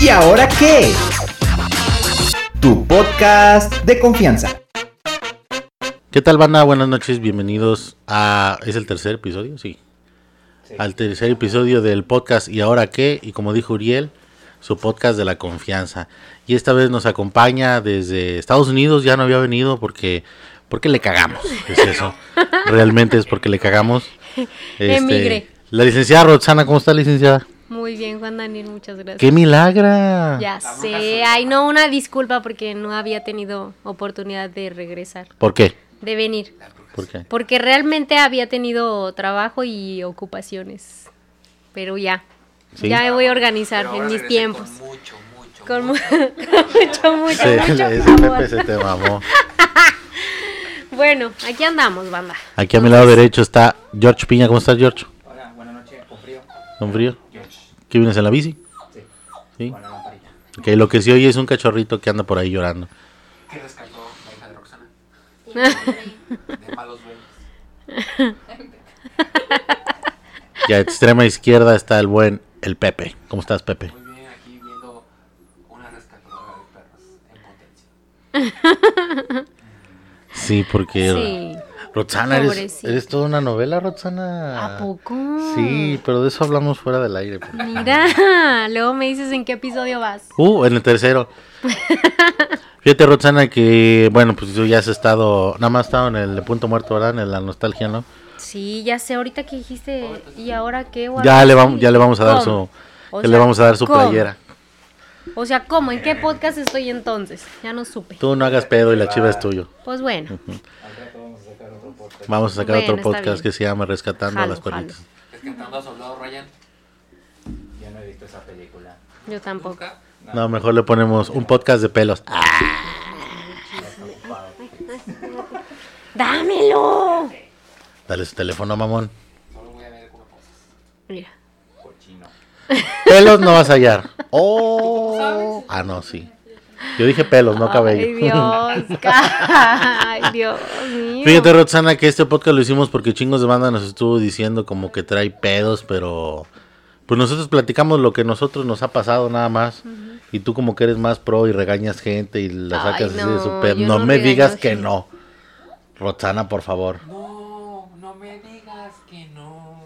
¿Y ahora qué? Tu podcast de confianza. ¿Qué tal, banda? Buenas noches, bienvenidos a... ¿Es el tercer episodio? Sí. Al tercer episodio del podcast ¿Y ahora qué? Y como dijo Uriel, su podcast de la confianza. Y esta vez nos acompaña desde Estados Unidos, ya no había venido porque... Porque le cagamos, es eso. Realmente es porque le cagamos. Este, Emigre. La licenciada Roxana, ¿cómo está licenciada? Muy bien, Juan Daniel, muchas gracias. ¡Qué milagra! Ya sé, ay no, una disculpa porque no había tenido oportunidad de regresar, ¿Por qué? de venir, ¿Por qué? porque realmente había tenido trabajo y ocupaciones, pero ya, Sí. ya me voy a organizar Pero en mis tiempos. Con mucho, mucho. Con, mu- mucho. mucho, mucho, Sí, mucho ese favor. Pepe se te mamó. Bueno, aquí andamos, banda. Aquí a mi lado derecho está George Piña. ¿Cómo estás, George? Hola, buenas noches, con frío. ¿Con frío? ¿Qué vienes en la bici? sí, Sí. con la. Ok, lo que sí oye es un cachorrito que anda por ahí llorando. ¿Qué rescató la hija de Roxana? De malos duelos. Y a extrema izquierda está el buen, el Pepe. ¿Cómo estás, Pepe? Muy bien, aquí viendo una rescatadora de perros en potencia. Sí, porque... Sí. Roxana, eres, eres toda una novela, Roxana. ¿A poco? Sí, pero de eso hablamos fuera del aire. Mira, luego me dices en qué episodio vas. Uh, en el tercero. Fíjate, Roxana, que, bueno, pues tú ya has estado, nada más estado en el de Punto Muerto, ¿verdad? En la nostalgia, ¿no? Sí, ya sé, ahorita que dijiste, ¿y ahora qué? Ya le, vamos, ya le vamos a dar ¿Cómo? su, O ya le sea, vamos a dar su ¿cómo? playera. O sea, ¿cómo? ¿En qué podcast estoy entonces? Ya no supe. Tú no hagas pedo y la chiva es tuyo. Pues bueno, Vamos a sacar Bueno, otro podcast que se llama Rescatando a Jalo, las perritas. Es que entrando a soldado Ryan. Yo no he visto esa película. yo tampoco. Nunca. No, mejor le ponemos un podcast de pelos. Ah, ¡Dámelo! dale su teléfono, mamón. Solo voy a ver como cosas. Mira, Cochino. Pelos no vas a hallar. Oh. Ah, no, sí. Yo dije pelos, no Ay, cabello. Dios, ay, Dios mío. Fíjate, Roxana, que este podcast lo hicimos porque chingos de banda nos estuvo diciendo como que trae pedos, pero pues nosotros platicamos lo que nosotros nos ha pasado nada más. Y tú como que eres más pro y regañas gente y la Ay, sacas así de su no, pedo. No, no me digas que no. Roxana, por favor. No, no me digas que no.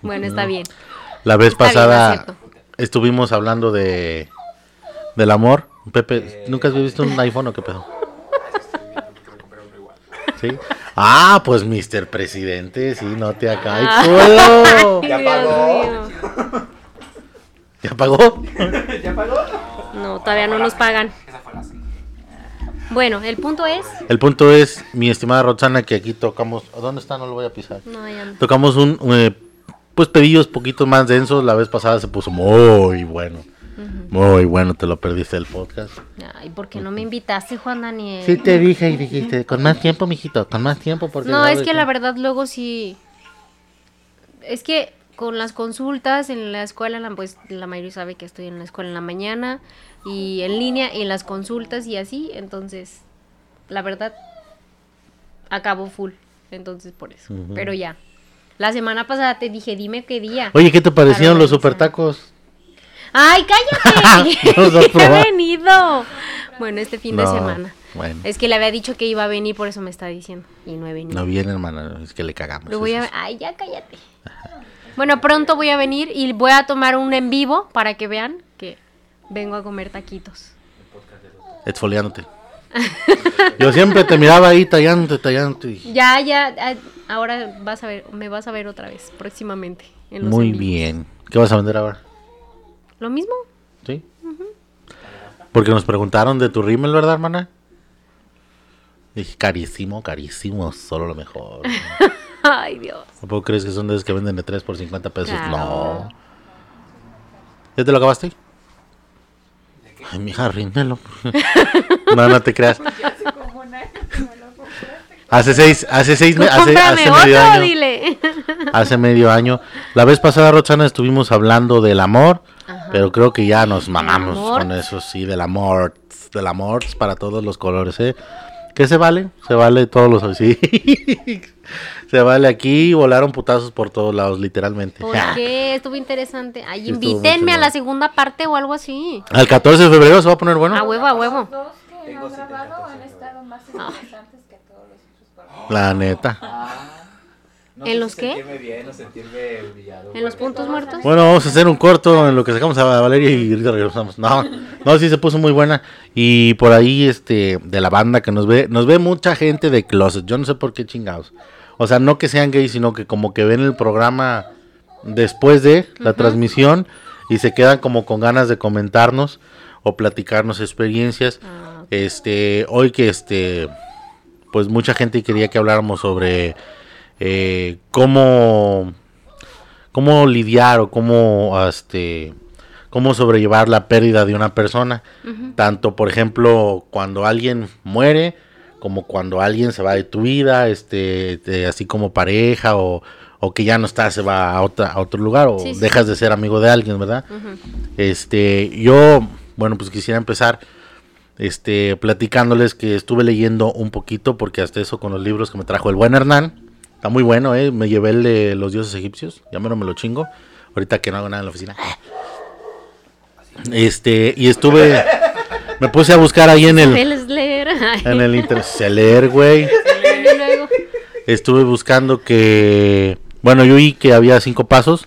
Bueno, está bien. La vez Está bien, pasada estuvimos hablando de del amor. Pepe, ¿nunca has visto un iPhone o qué pedo? Igual. ¿Sí? Ah, pues Mr. Presidente, sí, no te acá. ¡Ay, Ah. culo! ¿Ya pagó? ¿Ya pagó? ¿Ya pagó? No, todavía no nos pagan. Esa fue la sí. Bueno, el punto es. El punto es, mi estimada Roxana, que aquí tocamos. ¿Dónde está? No lo voy a pisar. No, ya no. Tocamos un. eh, pues pedillos poquitos más densos. La vez pasada se puso muy bueno. Muy bueno, te lo perdiste el podcast. Ay, ¿por qué no me invitaste, Juan Daniel? Sí, te dije y dijiste, con más tiempo, mijito, con más tiempo. Porque No, es que la verdad luego sí. Es que con las consultas en la escuela, la- pues la mayoría sabe que estoy en la escuela en la mañana y en línea y en las consultas y así, entonces la verdad acabo full, entonces por eso. Pero ya. La semana pasada te dije, dime qué día. Oye, ¿qué te parecieron los super tacos? ¡Ay, cállate! He venido. Bueno, este fin de semana. Bueno, Es que le había dicho que iba a venir, por eso me está diciendo. Y no he venido. no viene, hermana, es que le cagamos. Lo voy es a... eso. Ay, ya cállate. Bueno, pronto voy a venir y voy a tomar un en vivo para que vean que vengo a comer taquitos. Exfoliándote. Yo siempre te miraba ahí tallándote, tallándote. y- Ya, ya, ah, ahora vas a ver, me vas a ver otra vez próximamente. en los Muy bien. ¿Qué vas a vender ahora? ¿Lo mismo? ¿Sí? Porque nos preguntaron de tu rímel, ¿verdad, hermana? Dije, carísimo, carísimo, solo lo mejor. Ay, Dios. ¿Tampoco crees que son de esos que venden de 3 por 50 pesos? Claro. No. ¿Ya te lo acabaste? Ay, mija, rímelo. no, no te creas. Hace seis, hace seis, me- hace, medio otro, año. dile. Hace medio año. La vez pasada, Roxana, estuvimos hablando del amor, pero creo que ya nos mamamos con eso, sí, del amor. Del amor para todos los colores, ¿eh? ¿Qué se vale? Se vale todos los... Sí. Se vale aquí, volaron putazos por todos lados, literalmente. ¿Por qué? Estuvo interesante. Ay, estuvo invítenme a la segunda parte o algo así. Al 14 de febrero se va a poner bueno. A huevo, a huevo. Dos que han grabado 14 han estado más interesantes que todos los otros. La neta. No ¿En los qué? sentirme bien o sentirme humillado. ¿En los puntos muertos? Bueno, vamos a hacer un corto en lo que sacamos a Valeria y ahorita regresamos. No, no, sí se puso muy buena. Y por ahí, este, de la banda que nos ve, nos ve mucha gente de closet. Yo no sé por qué chingados. O sea, no que sean gays, sino que como que ven el programa después de la transmisión y se quedan como con ganas de comentarnos o platicarnos experiencias. Ah. Este, hoy que este, pues mucha gente quería que habláramos sobre eh, cómo, cómo lidiar o cómo, este, cómo sobrellevar la pérdida de una persona. Tanto, por ejemplo, cuando alguien muere, como cuando alguien se va de tu vida, este, de- así como pareja o, o que ya no está, se va a, otra, a otro lugar o Sí, sí. dejas de ser amigo de alguien, ¿verdad? Este, yo, bueno, pues quisiera empezar este platicándoles que estuve leyendo un poquito porque hasta eso con los libros que me trajo el buen Hernán. Está muy bueno, eh, me llevé el de los dioses egipcios, ya menos me lo chingo. Ahorita que no hago nada en la oficina. Este, y estuve me puse a buscar ahí en el en el leer, güey. Estuve buscando que, bueno, yo vi que había cinco pasos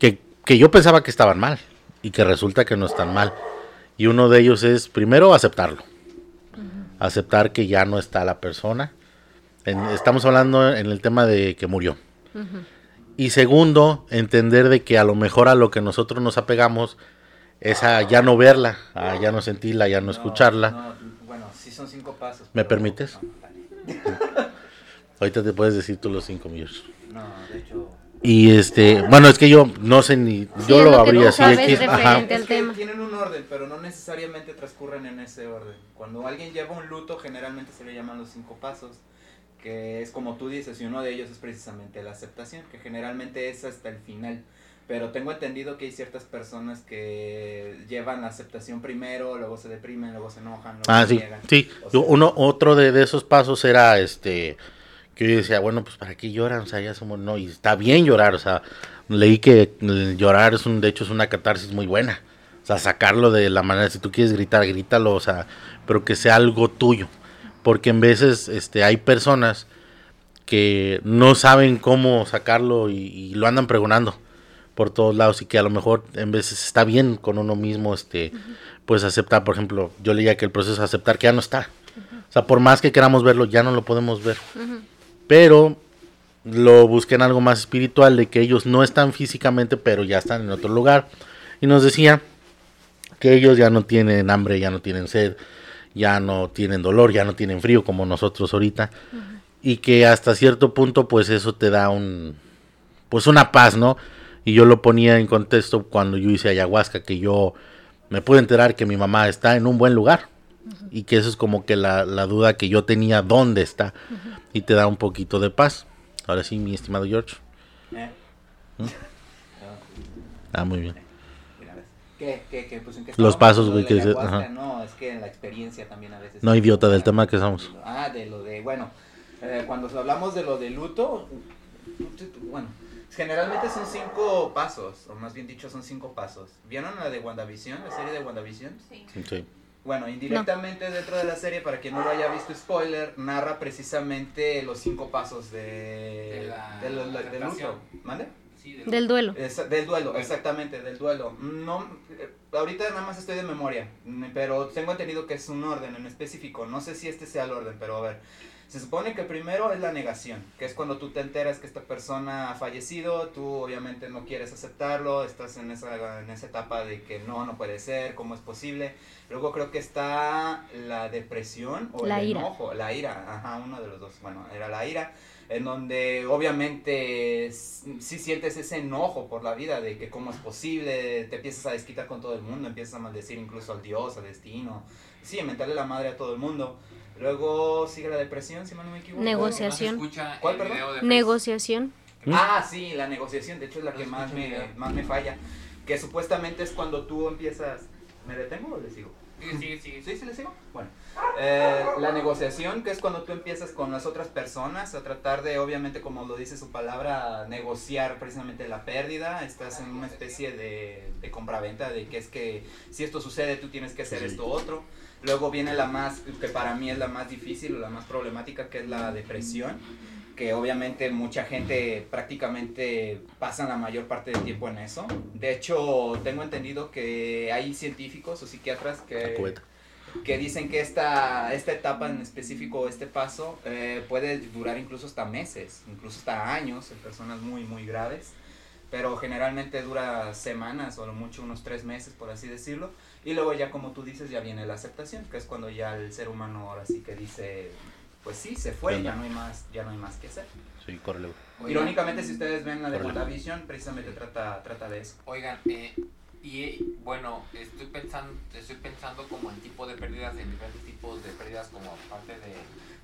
que, que yo pensaba que estaban mal y que resulta que no están mal. Y uno de ellos es, primero, aceptarlo. Aceptar que ya no está la persona. En- estamos hablando en el tema de que murió. Y segundo, entender de que a lo mejor a lo que nosotros nos apegamos es a ya no verla, a ya no sentirla, ya no, escucharla. no, bueno, sí son cinco pasos. ¿Me permites? No. Ahorita te puedes decir tú los cinco millones. No, de hecho. Y este, bueno, es que yo no sé ni, yo es lo abría así sabes X, referente. ajá. al Es que tema. tienen un orden, pero no necesariamente transcurren en ese orden. Cuando alguien lleva un luto, generalmente se le llaman los cinco pasos, que es como tú dices, y uno de ellos es precisamente la aceptación, que generalmente es hasta el final. Pero tengo entendido que hay ciertas personas que llevan la aceptación primero, luego se deprimen, luego se enojan, luego Ah, se sí, niegan. sí. O Yo- sea, uno, otro de, de esos pasos era este, que yo decía, bueno, pues para qué lloran, o sea, ya somos, no, y está bien llorar, o sea, leí que llorar es un, de hecho es una catarsis muy buena, o sea, sacarlo de la manera, si tú quieres gritar, grítalo, o sea, pero que sea algo tuyo, porque en veces, este, hay personas que no saben cómo sacarlo y, y lo andan pregonando por todos lados y que a lo mejor en veces está bien con uno mismo, este, pues aceptar, por ejemplo, yo leía que el proceso de aceptar que ya no está. O sea, por más que queramos verlo, ya no lo podemos ver. Pero lo busqué en algo más espiritual, de que ellos no están físicamente, pero ya están en otro lugar. Y nos decía que ellos ya no tienen hambre, ya no tienen sed, ya no tienen dolor, ya no tienen frío como nosotros ahorita. Y que hasta cierto punto, pues eso te da un, pues una paz, ¿no? Y yo lo ponía en contexto cuando yo hice ayahuasca, que yo me pude enterar que mi mamá está en un buen lugar. Y que eso es como que la, la duda que yo tenía, ¿dónde está? Y te da un poquito de paz. Ahora sí, mi estimado George. ¿Eh? ¿Mm? Ah, muy bien. ¿Qué, qué, qué? Pues, ¿en qué Los pasos, güey, de que la dice- ayahuasca, ajá. No, es que en la experiencia también a veces. No, idiota, del tema que estamos. Ah, de lo de, bueno, eh, cuando hablamos de lo de luto, bueno, generalmente son cinco pasos, o más bien dicho son cinco pasos. ¿Vieron la de WandaVision, la serie de WandaVision? Sí. Sí. Bueno, indirectamente dentro de la serie, para quien no lo haya visto, spoiler, narra precisamente los cinco pasos de, De la de lo- del aceptación. luto. ¿Mande? Sí, del duelo. Del duelo, exactamente, del duelo. No, eh, ahorita nada más estoy de memoria, mm, pero tengo entendido que es un orden en específico. No sé si este sea el orden, pero a ver. Se supone que primero es la negación, que es cuando tú te enteras que esta persona ha fallecido, tú obviamente no quieres aceptarlo, estás en esa, en esa etapa de que no, no puede ser, ¿cómo es posible? Luego creo que está la depresión o La el ira. enojo, la ira, ajá, uno de los dos, bueno, era la ira en donde obviamente sí sientes ese enojo por la vida de que cómo es posible, te empiezas a desquitar con todo el mundo, empiezas a maldecir incluso al Dios, al destino, sí, a mentarle la madre a todo el mundo. Luego sigue la depresión, si mal no me equivoco. Negociación. ¿Cuál, perdón? Negociación. Ah, sí, la negociación, de hecho es la que más me, más me falla, que supuestamente es cuando tú empiezas... ¿Me detengo o le sigo? Sigue, sigue, sigue. ¿Sí, sí le sigo? Bueno, eh, la negociación, que es cuando tú empiezas con las otras personas a tratar de, obviamente, como lo dice su palabra, negociar precisamente la pérdida. Estás en una especie de, de compraventa de que es que si esto sucede, tú tienes que hacer Sí. esto otro. Luego viene la más, que para mí es la más difícil o la más problemática, que es la depresión que obviamente mucha gente prácticamente pasa la mayor parte del tiempo en eso. De hecho, tengo entendido que hay científicos o psiquiatras que. Que dicen que esta, esta etapa en específico, este paso, eh, puede durar incluso hasta meses, incluso hasta años en personas muy, muy graves. Pero generalmente dura semanas o lo mucho unos tres meses, por así decirlo. Y luego ya como tú dices, ya viene la aceptación, que es cuando ya el ser humano ahora sí que dice, pues sí, se fue, ya no hay más, ya no hay más que hacer. Sí, córrele. Irónicamente, si ustedes ven la de. WandaVision, precisamente trata, trata de eso. Oigan, eh, y bueno, estoy pensando, estoy pensando como en tipo de pérdidas, en diferentes tipos de pérdidas como parte de...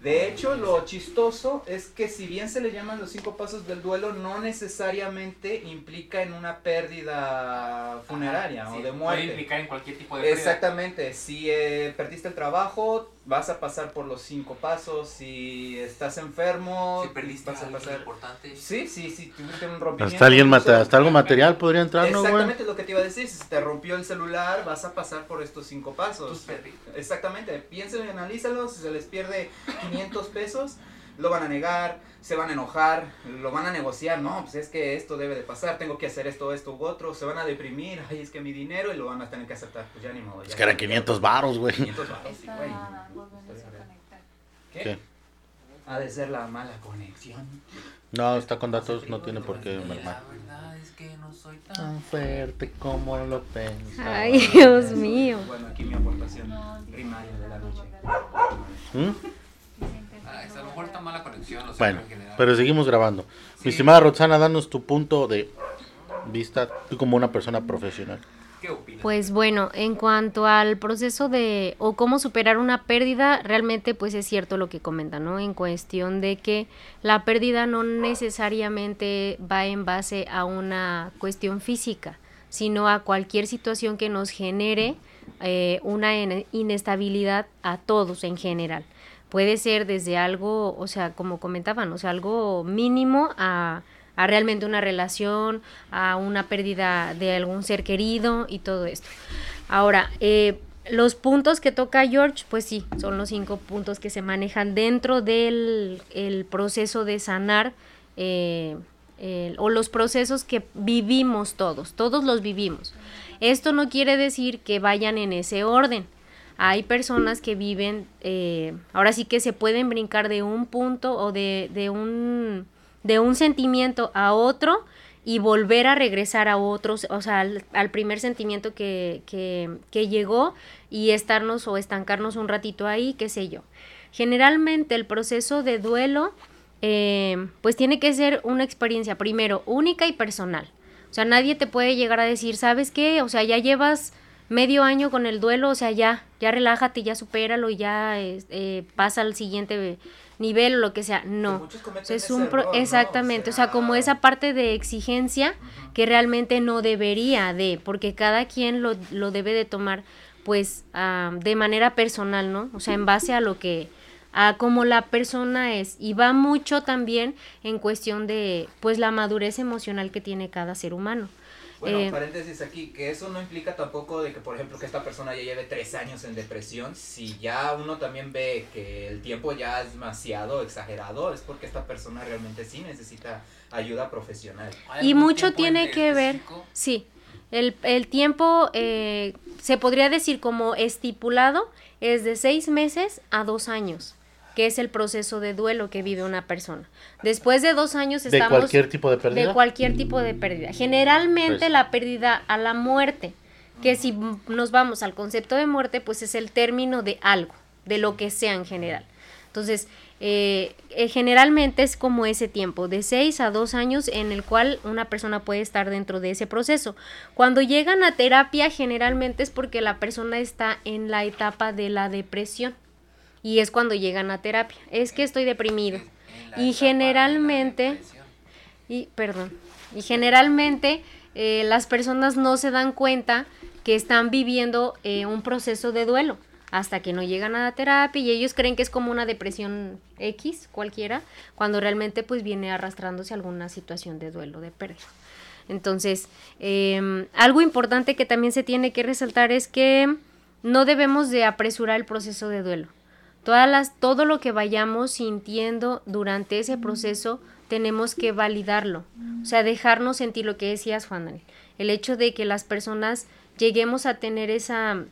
De hecho, lo chistoso es que si bien se le llaman los cinco pasos del duelo, no necesariamente implica en una pérdida funeraria Ajá, o de Puede muerte. implicar en cualquier tipo de pérdida. Exactamente, si eh, perdiste el trabajo, vas a pasar por los cinco pasos, si estás enfermo, Si perdiste vas a pasar... importante. Sí, sí, sí, tuviste un rompimiento. Hasta alguien mata, hasta algo material podría entrar, ¿no, güey? Exactamente lo que te iba a decir, si se te rompió el celular, vas a pasar por estos cinco pasos. Tus. Exactamente, piénsenlo y analízalo, si se les pierde 500 pesos, lo van a negar, se van a enojar, lo van a negociar, no, pues es que esto debe de pasar, tengo que hacer esto, esto u otro, se van a deprimir, ay, es que mi dinero y lo van a tener que aceptar, pues ya ni modo. Es ya que eran ya- 500 varos, güey. 500 varos, sí, güey. ¿Qué? ¿Qué? Ha de ser la mala conexión. No, está con datos, no tiene por qué La mermar. verdad es que no soy tan... Fuerte como lo pensaba. Ay, Dios mío. Bueno, aquí mi aportación primaria de la noche. ¿Mm? Ah, a lo mejor está mala conexión, o sea, Bueno, pero seguimos grabando. Mi Sí. estimada Roxana, danos tu punto de vista, tú como una persona profesional. ¿Qué opinas? Pues bueno, en cuanto al proceso de o cómo superar una pérdida, realmente pues es cierto lo que comenta, ¿no? En cuestión de que la pérdida no necesariamente va en base a una cuestión física, sino a cualquier situación que nos genere eh, una ine- inestabilidad a todos en general. Puede ser desde algo, o sea, como comentaban, o sea, algo mínimo a, a realmente una relación, a una pérdida de algún ser querido y todo esto. Ahora, eh, los puntos que toca George, pues sí, son los cinco puntos que se manejan dentro del el proceso de sanar eh, o los procesos que vivimos todos, todos los vivimos. Esto no quiere decir que vayan en ese orden. Hay personas que viven, eh, ahora sí que se pueden brincar de un punto o de, de un, de un sentimiento a otro y volver a regresar a otros, o sea, al, primer sentimiento que, que, que llegó y estarnos o estancarnos un ratito ahí, qué sé yo. Generalmente el proceso de duelo, eh, pues tiene que ser una experiencia primero única y personal. O sea, nadie te puede llegar a decir, ¿sabes qué? O sea, ya llevas medio año con el duelo, o sea, ya, ya relájate, ya supéralo y ya eh, pasa al siguiente nivel o lo que sea. No. es un exactamente, o sea, como esa parte de exigencia que realmente no debería de, porque cada quien lo, lo debe de tomar pues ah, de manera personal, ¿no? O sea, en base a lo que, a cómo la persona es. Y va mucho también en cuestión de pues la madurez emocional que tiene cada ser humano. Bueno, Eh, paréntesis aquí, que eso no implica tampoco de que, por ejemplo, que esta persona ya lleve tres años en depresión. Si ya uno también ve que el tiempo ya es demasiado exagerado, es porque esta persona realmente sí necesita ayuda profesional. ¿Hay y mucho tiene en que ver, sí, el, el tiempo eh, se podría decir como estipulado es de seis meses a dos años, que es el proceso de duelo que vive una persona. Después de dos años De estamos... cualquier tipo de pérdida. De cualquier tipo de pérdida. Generalmente Pues- la pérdida a la muerte, que si nos vamos al concepto de muerte, pues es el término de algo, de lo que sea en general. Entonces, eh, eh, generalmente es como ese tiempo, de 6 a 2 años, en el cual una persona puede estar dentro de ese proceso. Cuando llegan a terapia, generalmente es porque la persona está en la etapa de la depresión. Y es cuando llegan a terapia. Es que estoy deprimido. Y generalmente-. Y, perdón, y generalmente eh, las personas no se dan cuenta que están viviendo eh, un proceso de duelo hasta que no llegan a la terapia y ellos creen que es como una depresión X cualquiera, cuando realmente pues viene arrastrándose alguna situación de duelo, de pérdida. Entonces, em, algo importante que también se tiene que resaltar es que no debemos de apresurar el proceso de duelo. Todas las, todo lo que vayamos sintiendo durante ese proceso tenemos que validarlo, o sea, dejarnos sentir lo que decías, Juan Daniel. El hecho de que las personas lleguemos a tener esa,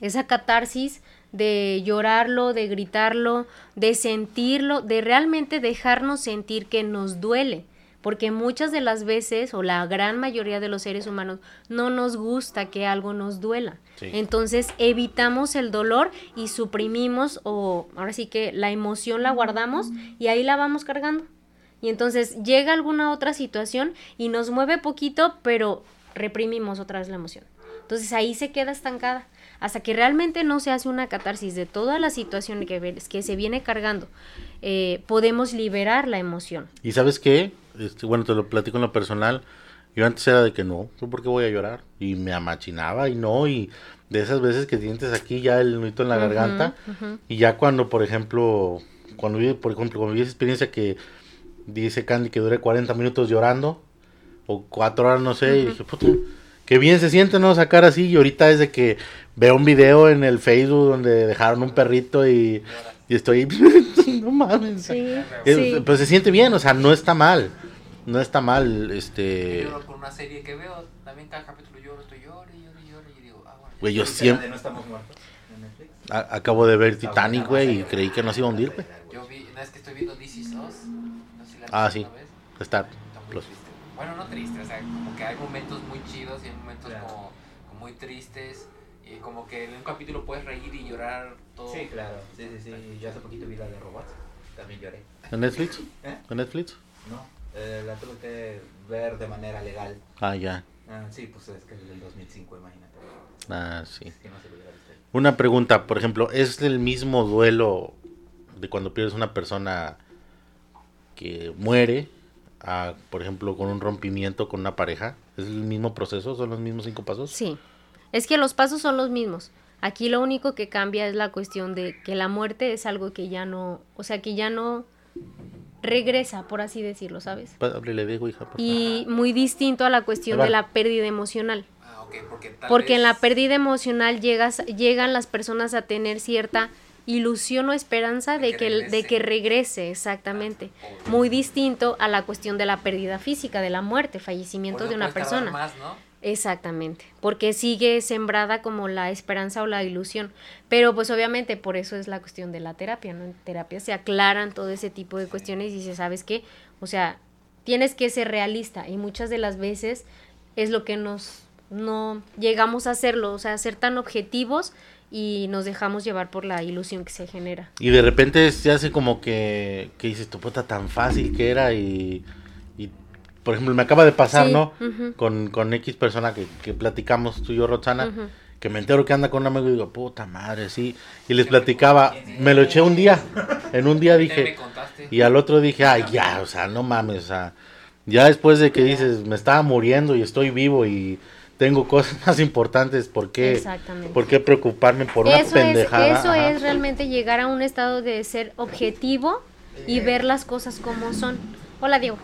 esa catarsis de llorarlo, de gritarlo, de sentirlo, de realmente dejarnos sentir que nos duele. Porque muchas de las veces, o la gran mayoría de los seres humanos, no nos gusta que algo nos duela. Sí. Entonces evitamos el dolor y suprimimos, o ahora sí que la emoción la guardamos y ahí la vamos cargando. Y entonces llega alguna otra situación y nos mueve poquito, pero reprimimos otra vez la emoción. Entonces ahí se queda estancada. Hasta que realmente no se hace una catarsis de toda la situación que, que se viene cargando, eh, podemos liberar la emoción. ¿Y sabes qué? Este, bueno, te lo platico en lo personal. Yo antes era de que no, ¿yo ¿por qué voy a llorar? Y me amachinaba y no, y de esas veces que sientes aquí ya el nudito en la garganta. Y ya cuando, por ejemplo, cuando vi, por ejemplo, cuando vi esa experiencia que dice Candy que duré 40 minutos llorando, o 4 horas, no sé, y dije, puta, qué bien se siente, ¿no? Sacar así, y ahorita es de que veo un video en el Facebook donde dejaron un perrito y, y estoy, no mames. Sí, Es- sí. Pues se siente bien, o sea, no está mal. No está mal, este... Yo con una serie que veo, también cada capítulo lloro, estoy lloro y lloro y lloro y digo, ah, bueno. Güey, yo ¿Viste la siempre... No estamos muertos a- acabo de ver Titanic, güey, y creí que no se iba a hundir, güey. Yo vi, no es que estoy viendo Is Us, no sé si la Ah, sí. Está... Está muy Plus. triste. Bueno, no triste, o sea, como que hay momentos muy chidos y hay momentos Claro. como, como muy tristes. Y como que en un capítulo puedes reír y llorar todo. Sí, claro. Sí, sí, sí. Yo hace poquito vi la de robots. También lloré. ¿En Netflix? ¿Eh? ¿En Netflix? No, eh, la tuve que ver de manera legal. Ah, ya. Ah, sí, pues es que es del 2005, imagínate. Ah, sí. No. Una pregunta, por ejemplo, ¿es el mismo duelo de cuando pierdes una persona que muere, a, por ejemplo, con un rompimiento con una pareja? ¿Es el mismo proceso? ¿Son los mismos cinco pasos? Sí, es que los pasos son los mismos. Aquí lo único que cambia es la cuestión de que la muerte es algo que ya no, o sea, que ya no regresa, por así decirlo, ¿sabes? Y muy distinto a la cuestión de la pérdida emocional. Ah, ok, porque tal Porque en la pérdida emocional llegas, llegan las personas a tener cierta ilusión o esperanza de que que, de regrese. que regrese, exactamente. o- Muy distinto a la cuestión de la pérdida física, de la muerte, fallecimiento de una persona. Más, ¿no? Exactamente, porque sigue sembrada como la esperanza o la ilusión. Pero pues obviamente por eso es la cuestión de la terapia, ¿no? En terapia se aclaran todo ese tipo de cuestiones y se ¿sabes qué? O sea, tienes que ser realista y muchas de las veces es lo que nos no llegamos a hacerlo, o sea, ser tan objetivos y nos dejamos llevar por la ilusión que se genera. Y de repente se hace como que, que dices, tu puta tan fácil que era y, y, por ejemplo, me acaba de pasar, Sí, ¿no? Con, con X persona que, que platicamos tú y yo, Roxana, que me entero que anda con un amigo y digo, puta madre, sí. Y les platicaba, me lo eché un día, en un día dije, y al otro dije, ay, ya, o sea, no mames, o sea, ya después de que dices, me estaba muriendo y estoy vivo y tengo cosas más importantes, ¿por qué. ¿por qué preocuparme por una eso es, pendejada? eso Ajá. es realmente llegar a un estado de ser objetivo y ver las cosas como son. Hola, Diego.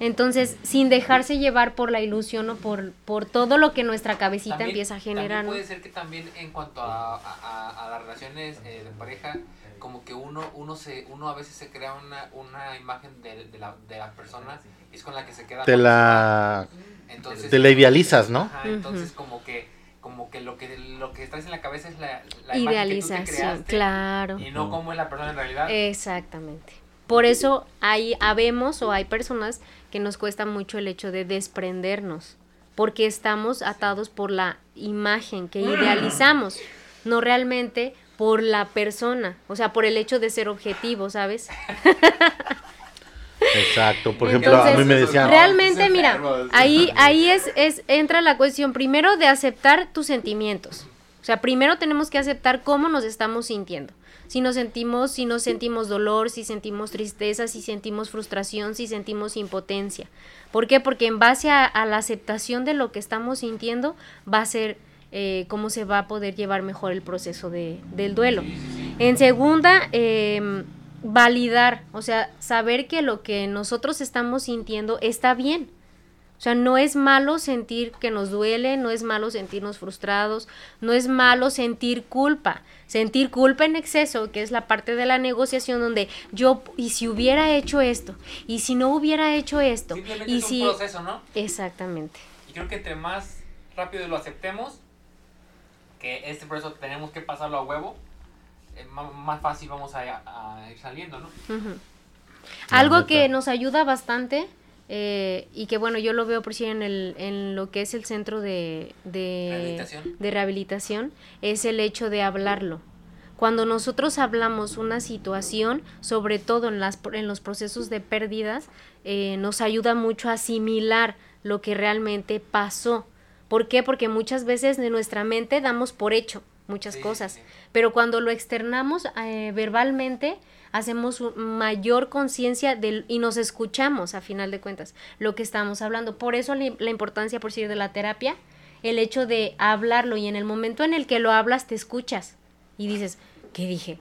Entonces, sin dejarse llevar por la ilusión o por, por todo lo que nuestra cabecita También- empieza a generar. También puede ser que también en cuanto a, a- las relaciones eh, de pareja, como que uno uno se uno a veces se crea una, una imagen de, de la, de la persona y es con la que se queda. Te la, entonces, te la idealizas, ¿no? Ajá, entonces como que como que lo que lo que traes en la cabeza es la, la imagen que tú te Idealización, creaste claro. y no como es la persona en realidad. Exactamente. Por eso hay habemos o hay personas que nos cuesta mucho el hecho de desprendernos, porque estamos atados por la imagen que idealizamos, no realmente por la persona, o sea, por el hecho de ser objetivo, ¿sabes? Exacto. Por ejemplo, a mí me decían, Realmente, mira, ahí, ahí es, es, entra la cuestión primero de aceptar tus sentimientos. O sea, primero tenemos que aceptar cómo nos estamos sintiendo. Si nos sentimos, si nos sentimos dolor, si sentimos tristeza, si sentimos frustración, si sentimos impotencia. ¿Por qué? Porque en base a, la aceptación de lo que estamos sintiendo va a ser eh, cómo se va a poder llevar mejor el proceso de, del duelo. En segunda, em, validar, o sea, saber que lo que nosotros estamos sintiendo está bien. O sea, no es malo sentir que nos duele, no es malo sentirnos frustrados, no es malo sentir culpa. Sentir culpa en exceso, que es la parte de la negociación donde yo, y si hubiera hecho esto, y si no hubiera hecho esto, Simplemente y es si... un proceso, ¿no? Exactamente. Y creo que entre más rápido lo aceptemos, que este proceso tenemos que pasarlo a huevo, eh, más fácil vamos a, a ir saliendo, ¿no? Algo que nos ayuda bastante eh, y que bueno, yo lo veo por sí en, el, en lo que es el centro de, de, Rehabilitación. de rehabilitación, es el hecho de hablarlo. Cuando nosotros hablamos una situación, sobre todo en, las, en los procesos de pérdidas, eh, nos ayuda mucho a asimilar lo que realmente pasó. ¿Por qué? Porque muchas veces de nuestra mente damos por hecho muchas Sí, cosas, sí. pero cuando lo externamos eh, verbalmente, hacemos un- mayor conciencia del y nos escuchamos a final de cuentas lo que estamos hablando. Por eso la, la importancia, por decir, de la terapia, el hecho de hablarlo y en el momento en el que lo hablas te escuchas y dices, ¿qué dije?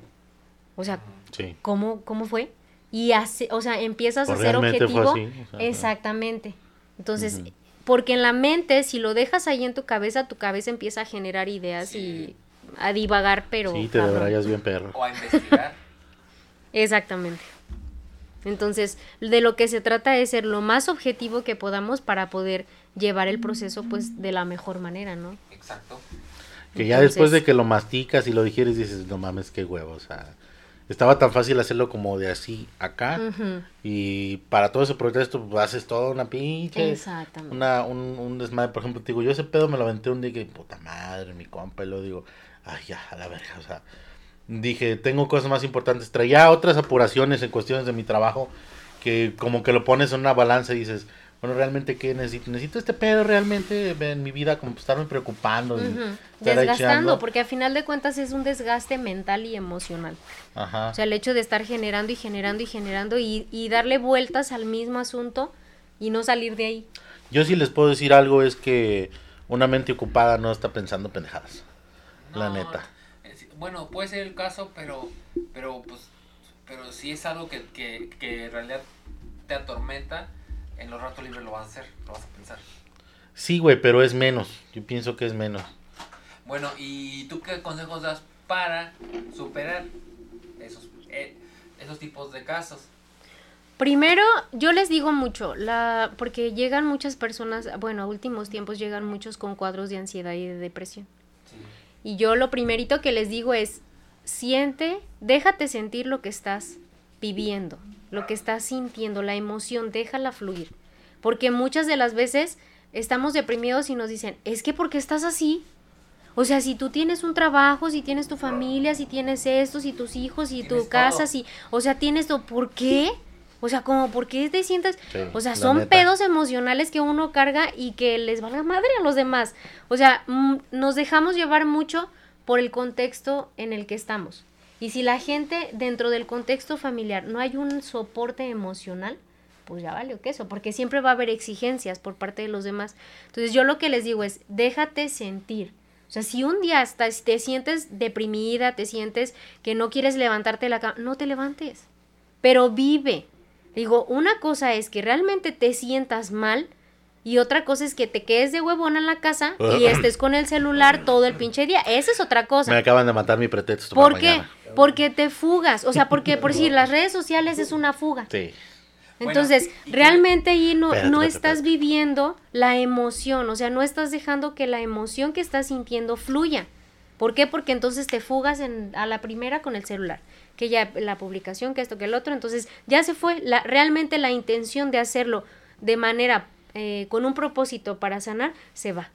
O sea, Sí. ¿cómo, cómo fue? Y hace, o sea, empiezas Pues a ser realmente fue objetivo. así, o sea, Exactamente. Entonces, porque en la mente, si lo dejas ahí en tu cabeza, tu cabeza empieza a generar ideas Sí. y a divagar, pero... Sí, te cabrón. bien perro. O a investigar. Exactamente. Entonces, de lo que se trata es ser lo más objetivo que podamos para poder llevar el proceso pues de la mejor manera, ¿no? Exacto. Que ya Entonces- después de que lo masticas y lo digieres dices, no mames, qué huevo, o sea, estaba tan fácil hacerlo como de así acá y para todo ese protesto pues, haces toda una pinche, Exactamente. una, un, un desmadre, por ejemplo, te digo, yo ese pedo me lo aventé un día que, puta madre, mi compa, y luego digo, ay, ya, a la verga, o sea, dije, tengo cosas más importantes, traía otras apuraciones en cuestiones de mi trabajo que como que lo pones en una balanza y dices, bueno, realmente, ¿qué necesito? Necesito este pedo realmente en mi vida, como estarme preocupando. estar ahí Desgastando, porque a final de cuentas es un desgaste mental y emocional. Ajá. O sea, el hecho de estar generando y generando y generando y, y darle vueltas al mismo asunto y no salir de ahí. Yo sí les puedo decir algo, es que una mente ocupada no está pensando pendejadas. La neta. Bueno, puede ser el caso, pero, pero pues, pero si es algo que, que, que en realidad te atormenta, en los ratos libres lo vas a hacer, lo vas a pensar. Sí, güey, pero es menos. Yo pienso que es menos. Bueno, ¿y tú qué consejos das para superar esos, eh, esos tipos de casos? Primero, yo les digo mucho, la, porque llegan muchas personas, bueno, a últimos tiempos llegan muchos con cuadros de ansiedad y de depresión. Sí. Y yo lo primerito que les digo es, siente, déjate sentir lo que estás viviendo, lo que estás sintiendo, la emoción, déjala fluir. Porque muchas de las veces estamos deprimidos y nos dicen, es que ¿por qué estás así? O sea, si tú tienes un trabajo, si tienes tu familia, si tienes esto, si tus hijos, si tu casa, todo. si, o sea, tienes todo, ¿por qué? O sea, como, ¿por qué te sientes? Sí, o sea, son neta. pedos emocionales que uno carga y que les valga madre a los demás. O sea, mm, nos dejamos llevar mucho por el contexto en el que estamos. Y si la gente dentro del contexto familiar no hay un soporte emocional, pues ya vale queso, porque siempre va a haber exigencias por parte de los demás. Entonces yo lo que les digo es, déjate sentir. O sea, si un día estás, te sientes deprimida, te sientes que no quieres levantarte de la cama, no te levantes, pero vive. Digo, una cosa es que realmente te sientas mal y otra cosa es que te quedes de huevona en la casa y estés con el celular todo el pinche día. Esa es otra cosa. Me acaban de matar mi pretexto. ¿Por para qué? mañana. Porque te fugas. O sea, porque por decir, las redes sociales es una fuga. Sí. Entonces, realmente ahí no, Espérate, no estás espérate. viviendo la emoción, o sea, no estás dejando que la emoción que estás sintiendo fluya. ¿Por qué? Porque entonces te fugas en, a la primera con el celular, que ya la publicación, que esto, que el otro, entonces ya se fue. La, realmente la intención de hacerlo de manera, eh, con un propósito para sanar, se va.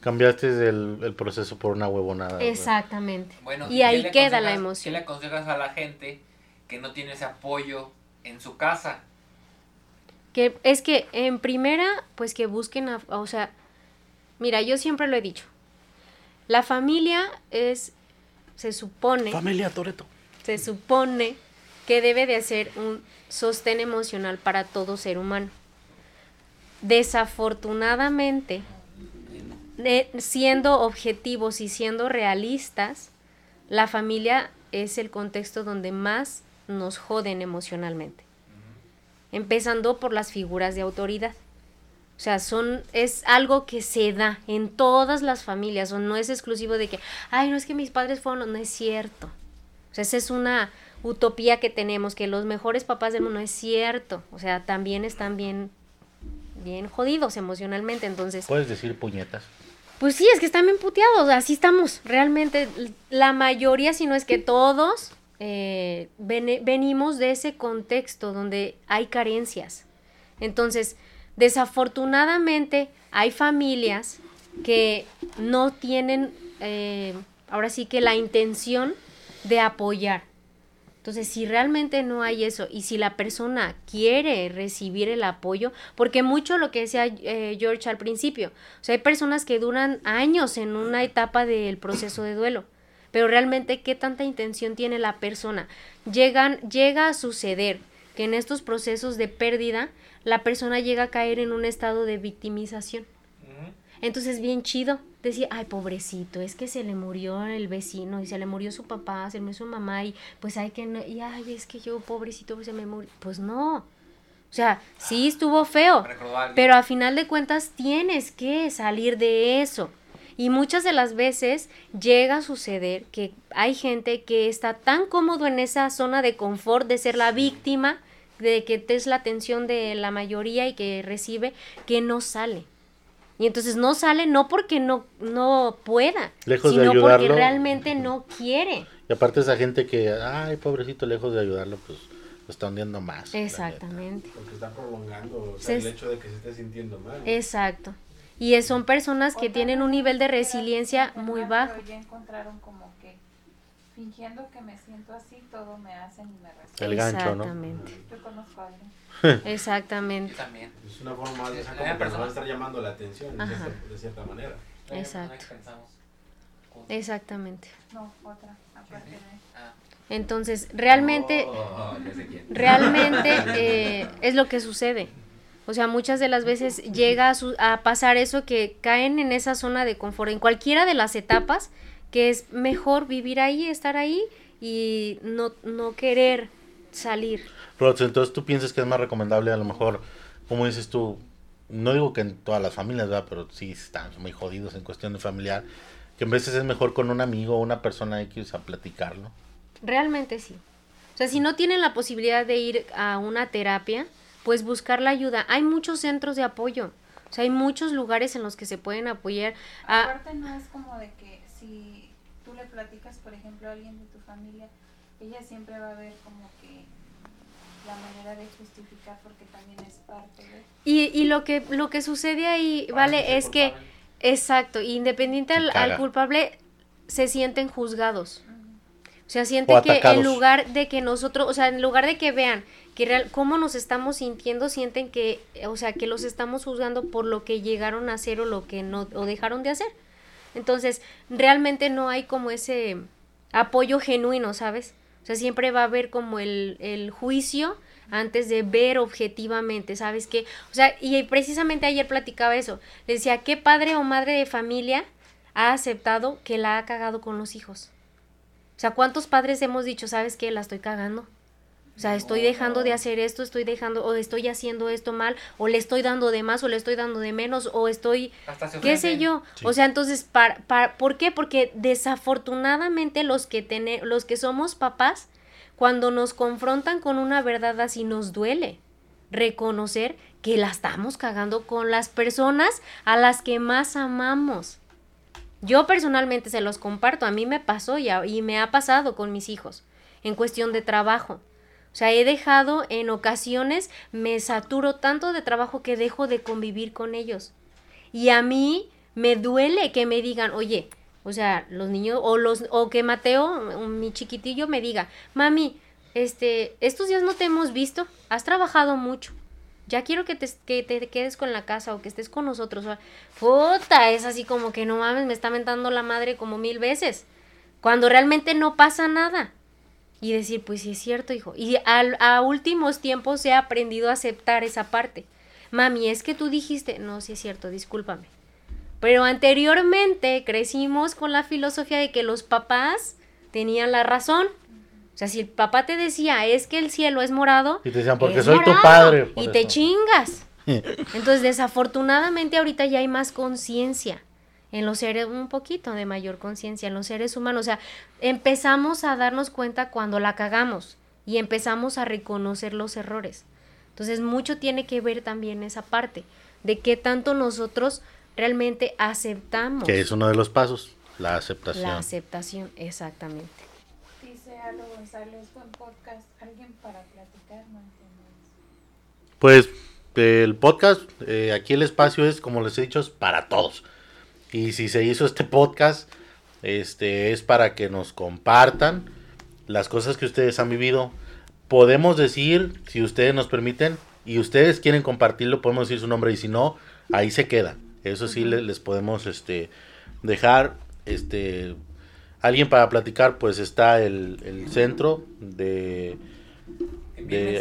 Cambiaste el, el proceso por una huevonada. Exactamente. Bueno, y ahí queda la emoción. ¿Qué le aconsejas a la gente que no tiene ese apoyo en su casa? Que es que en primera, pues que busquen, a- o sea, mira, yo siempre lo he dicho. La familia es, se supone, Familia Toreto. se supone que debe de ser un sostén emocional para todo ser humano. Desafortunadamente, de- siendo objetivos y siendo realistas, la familia es el contexto donde más nos joden emocionalmente. Empezando por las figuras de autoridad. O sea, son, es algo que se da en todas las familias, o no es exclusivo de que, ay, no es que mis padres fueron, no es cierto. O sea, esa es una utopía que tenemos, que los mejores papás del mundo no es cierto. O sea, también están bien, bien jodidos emocionalmente. Entonces, Puedes decir puñetas. pues sí, es que están bien puteados, así estamos. Realmente, la mayoría, si no es que todos, eh, vene- venimos de ese contexto donde hay carencias. Entonces, desafortunadamente, hay familias que no tienen, eh, ahora sí que la intención de apoyar. Entonces, si realmente no hay eso y si la persona quiere recibir el apoyo, porque mucho lo que decía eh, George al principio, o sea, hay personas que duran años en una etapa del proceso de duelo, pero realmente qué tanta intención tiene la persona. Llegan, llega a suceder que en estos procesos de pérdida, la persona llega a caer en un estado de victimización. Entonces, bien chido. Decía, ay, pobrecito, es que se le murió el vecino y se le murió su papá, se le murió su mamá y pues hay que no, y ay, es que yo, pobrecito, se me murió. Pues no. O sea, sí estuvo feo, pero a final de cuentas tienes que salir de eso. Y muchas de las veces llega a suceder que hay gente que está tan cómodo en esa zona de confort de ser la víctima, de que es la atención de la mayoría y que recibe, que no sale. Y entonces no sale no porque no, no pueda, Lejos de sino porque realmente no quiere. Y aparte esa gente que, ay, pobrecito, lejos de ayudarlo, pues lo está hundiendo más. Exactamente. Porque está prolongando o Se sea, es- el hecho de que se esté sintiendo mal. Exacto. Y son personas que tienen un nivel de resiliencia muy pero bajo. ya encontraron como fingiendo que me siento así, todo me hacen y me reciben. El gancho, ¿no? Exactamente. Yo conozco a alguien. Exactamente. Yo también. Es una forma de como la persona. va a estar llamando la atención de cierta, de cierta manera. Exacto. Exactamente. No, otra, aparte de... Ah, Entonces, realmente, Oh, sé quién. realmente eh, es lo que sucede. O sea, muchas de las veces llega a, su- a pasar eso que caen en esa zona de confort, en cualquiera de las etapas, que es mejor vivir ahí, estar ahí y no, no querer salir. Rods, entonces tú piensas que es más recomendable a lo mejor, como dices tú, no digo que en todas las familias, ¿verdad? Pero sí están muy jodidos en cuestión de familiar, que en veces es mejor con un amigo o una persona X a platicarlo. Realmente sí. O sea, si no tienen la posibilidad de ir a una terapia, pues buscar la ayuda. Hay muchos centros de apoyo. O sea, hay muchos lugares en los que se pueden apoyar. a Aparte no es como de que si le platicas, por ejemplo, a alguien de tu familia, ella siempre va a ver como que la manera de justificar porque también es parte de... y, y lo que lo que sucede ahí, para vale, es que exacto, independiente al, culpable se sienten juzgados. O sea, sienten O que en lugar de que nosotros, o sea, en lugar de que vean que real, cómo nos estamos sintiendo, sienten que, o sea, que los estamos juzgando por lo que llegaron a hacer o lo que no, o dejaron de hacer. Entonces, realmente no hay como ese apoyo genuino, ¿sabes? O sea, siempre va a haber como el, el juicio antes de ver objetivamente, ¿sabes qué? O sea, y precisamente ayer platicaba eso. Le decía, ¿qué padre o madre de familia ha aceptado que la ha cagado con los hijos? O sea, ¿cuántos padres hemos dicho, sabes qué, la estoy cagando? O sea, estoy dejando de hacer esto, estoy dejando, o estoy haciendo esto mal, o le estoy dando de más, o le estoy dando de menos, o estoy se qué sé yo. Sí. O sea, entonces, para, para, ¿por qué? Porque desafortunadamente los que, los que somos papás, cuando nos confrontan con una verdad así, nos duele reconocer que la estamos cagando con las personas a las que más amamos. Yo personalmente se los comparto, a mí me pasó y, a- y me ha pasado con mis hijos en cuestión de trabajo. O sea, he dejado en ocasiones, me saturo tanto de trabajo que dejo de convivir con ellos. Y a mí me duele que me digan, oye, o sea, los niños, o los, o que Mateo, mi chiquitillo, me diga, mami, este, estos días no te hemos visto, has trabajado mucho. ya quiero que te, que te quedes con la casa o que estés con nosotros. O, puta, es así como que no mames, me está mentando la madre como mil veces. Cuando realmente no pasa nada. Y decir, pues sí es cierto, hijo. Y al, a últimos tiempos he aprendido a aceptar esa parte. Mami, es que tú dijiste, no, sí es cierto, discúlpame. Pero anteriormente crecimos con la filosofía de que los papás tenían la razón. O sea, si el papá te decía, es que el cielo es morado. Y te decían, porque soy tu morado", padre. Y te chingas. Entonces, desafortunadamente ahorita ya hay más conciencia en los seres, un poquito de mayor conciencia en los seres humanos. O sea, empezamos a darnos cuenta cuando la cagamos y empezamos a reconocer los errores. Entonces, mucho tiene que ver también esa parte de qué tanto nosotros realmente aceptamos Que es uno de los pasos, la aceptación. la aceptación, exactamente. Dice Alo González, buen podcast, alguien para platicar, no. Pues el podcast, eh, aquí el espacio es, como les he dicho, es para todos. Y si se hizo este podcast, este es para que nos compartan las cosas que ustedes han vivido. Podemos decir, si ustedes nos permiten, y ustedes quieren compartirlo, podemos decir su nombre. Y si no, ahí se queda. Eso sí le- les podemos este, dejar. Este, alguien para platicar, pues está el, el centro de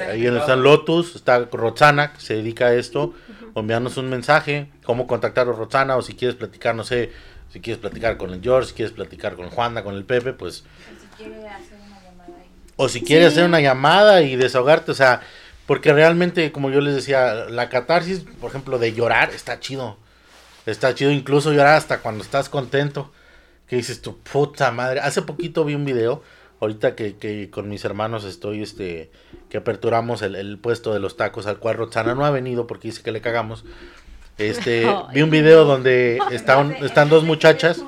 ahí en el. San Lotus está Roxana, que se dedica a esto, o enviarnos un mensaje, cómo contactar a Roxana, o si quieres platicar, no sé, si quieres platicar con el George, si quieres platicar con Juana, con el Pepe, pues, O si quiere hacer una llamada ahí. o si quieres Sí. hacer una llamada y desahogarte, o sea, porque realmente, como yo les decía, la catarsis, por ejemplo, de llorar, está chido, está chido incluso llorar hasta cuando estás contento, que dices tu puta madre, hace poquito vi un video, ahorita que, que con mis hermanos estoy, este, que aperturamos el, el puesto de los tacos al cual Roxana no ha venido porque dice que le cagamos. Este, vi un video donde está un- están dos muchachas,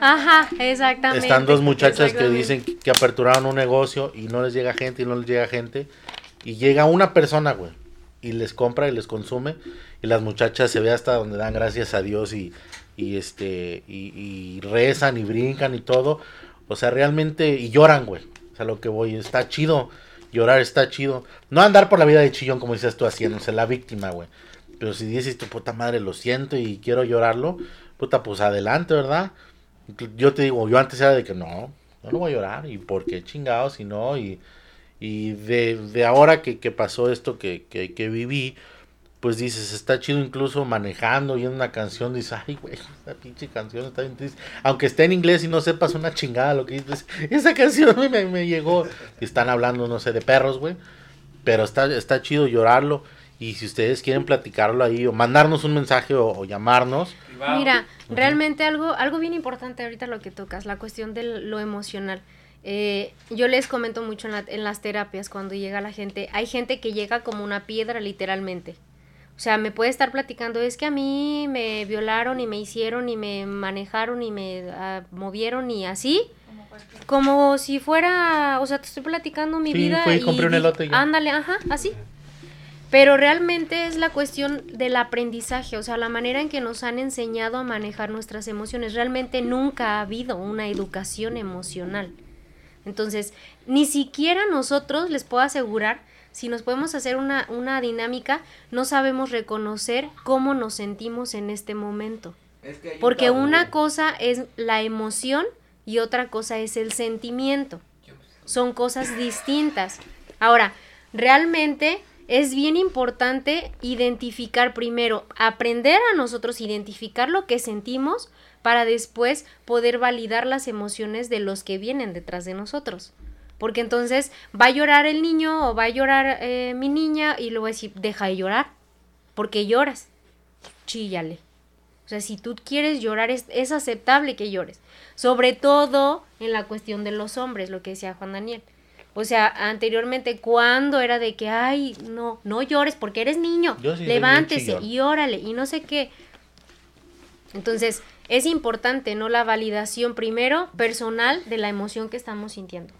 Ajá, exactamente. están dos muchachas que dicen que, que aperturaron un negocio y no les llega gente y no les llega gente. Y llega una persona, güey, y les compra y les consume. Y las muchachas se ve hasta donde dan gracias a Dios y, y este, y, y rezan y brincan y todo. O sea, realmente, y lloran, güey. O sea, lo que voy, está chido. Llorar está chido. No andar por la vida de chillón como dices tú haciéndose la víctima, güey. Pero si dices tu puta madre, lo siento y quiero llorarlo, puta, pues adelante, ¿verdad? Yo te digo, yo antes era de que no, no voy a llorar. ¿Y por qué chingados? Y no, y, y de, de ahora que, que pasó esto que, que, que viví, pues dices, está chido incluso manejando, oyendo una canción, dices, ay, güey, esa pinche canción está bien triste. Aunque esté en inglés y no sepas una chingada lo que dices, esa canción me, me llegó. Y están hablando, no sé, de perros, güey. Pero está, está chido llorarlo. Y si ustedes quieren platicarlo ahí, o mandarnos un mensaje o, o llamarnos. Mira, realmente algo, algo bien importante ahorita lo que tocas, la cuestión de lo emocional. Eh, yo les comento mucho en, la- en las terapias cuando llega la gente, hay gente que llega como una piedra literalmente. O sea, me puede estar platicando, es que a mí me violaron y me hicieron y me manejaron y me ah, movieron y así, Como si fuera, o sea, te estoy platicando mi Sí, vida fui y compré un elote y ya. ándale, ajá, así. Pero realmente es la cuestión del aprendizaje, o sea, la manera en que nos han enseñado a manejar nuestras emociones. Realmente nunca ha habido una educación emocional. Entonces, ni siquiera nosotros, les puedo asegurar, si nos podemos hacer una, una dinámica, no sabemos reconocer cómo nos sentimos en este momento. Es que hay un Porque una cosa es la emoción y otra cosa es el sentimiento. Son cosas distintas. Ahora, realmente es bien importante identificar primero, aprender a nosotros identificar lo que sentimos para después poder validar las emociones de los que vienen detrás de nosotros. Porque entonces va a llorar el niño o va a llorar eh, mi niña y luego decir, deja de llorar. porque lloras? Chíllale. O sea, si tú quieres llorar, es, es aceptable que llores. Sobre todo en la cuestión de los hombres, lo que decía Juan Daniel. O sea, anteriormente, cuando era de que, ay, no, no llores porque eres niño, Yo sí levántese y órale, y no sé qué. Entonces, es importante, ¿no? La validación primero personal de la emoción que estamos sintiendo,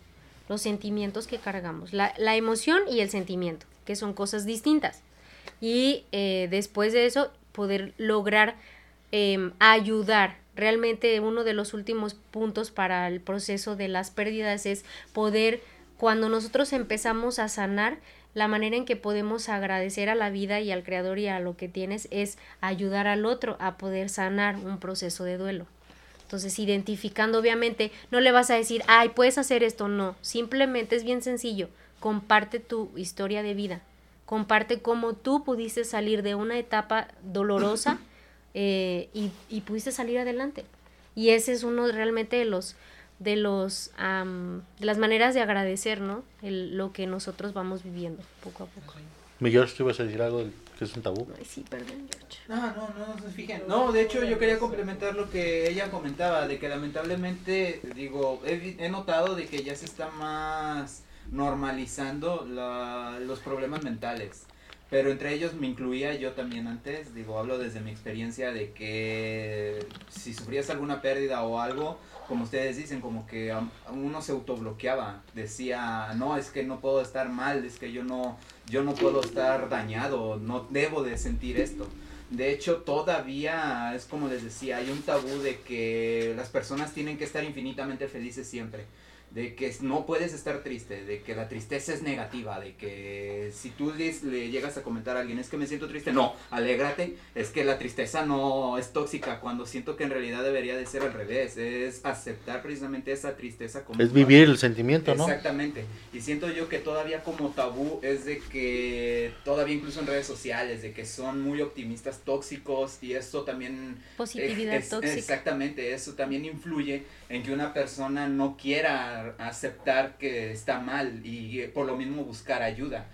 los sentimientos que cargamos, la, la emoción y el sentimiento, que son cosas distintas. Y eh, después de eso, poder lograr em, ayudar. Realmente uno de los últimos puntos para el proceso de las pérdidas es poder, cuando nosotros empezamos a sanar, la manera en que podemos agradecer a la vida y al creador y a lo que tienes es ayudar al otro a poder sanar un proceso de duelo. Entonces, identificando, obviamente, no le vas a decir, ay, puedes hacer esto, no, simplemente es bien sencillo, comparte tu historia de vida, comparte cómo tú pudiste salir de una etapa dolorosa eh, y, y pudiste salir adelante. Y ese es uno realmente de los de los de las maneras de agradecer, ¿no? El- lo que nosotros vamos viviendo poco a poco. Mi George, ¿tú ibas a decir algo que es un tabú? Ay, sí, perdón. No, no, no, se fijen. No, de hecho yo quería complementar lo que ella comentaba, de que lamentablemente, digo, he, notado de que ya se está más normalizando la- los problemas mentales. Pero entre ellos me incluía yo también antes, digo, hablo desde mi experiencia de que si sufrías alguna pérdida o algo, como ustedes dicen, como que uno se autobloqueaba, decía, no, es que no puedo estar mal, es que yo no, yo no puedo estar dañado, no debo de sentir esto. De hecho, todavía es como les decía, hay un tabú de que las personas tienen que estar infinitamente felices siempre. De que no puedes estar triste, de que la tristeza es negativa, de que si tú les- le llegas a comentar a alguien, es que me siento triste, no, alégrate, es que la tristeza no es tóxica, cuando siento que en realidad debería de ser al revés, es aceptar precisamente esa tristeza como Es vivir el sentimiento, ¿no? Exactamente. Y siento yo que todavía como tabú es de que todavía incluso en redes sociales, de que son muy optimistas tóxicos y eso también... Positividad es- tóxica. Exactamente, eso también influye en que una persona no quiera aceptar que está mal y eh, por lo mismo buscar ayuda.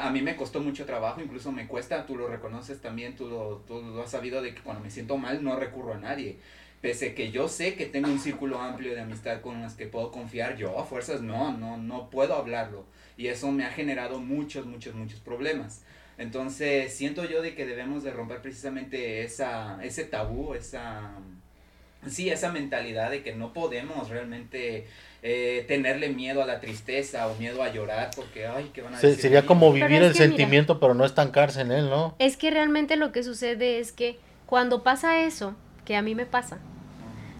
A mí me costó mucho trabajo, incluso me cuesta, tú lo reconoces también, tú lo, tú lo has sabido de que cuando me siento mal no recurro a nadie. Pese que yo sé que tengo un círculo amplio de amistad con las que puedo confiar, yo a fuerzas no, no, no puedo hablarlo. Y eso me ha generado muchos, muchos, muchos problemas. Entonces siento yo de que debemos de romper precisamente esa, ese tabú, esa, sí, esa mentalidad de que no podemos realmente eh, tenerle miedo a la tristeza o miedo a llorar porque, ay, ¿qué van a Se- decir? de sería como vivir es el que mira. sentimiento, pero no estancarse en él, ¿no? Es que realmente lo que sucede es que cuando pasa eso, que a mí me pasa,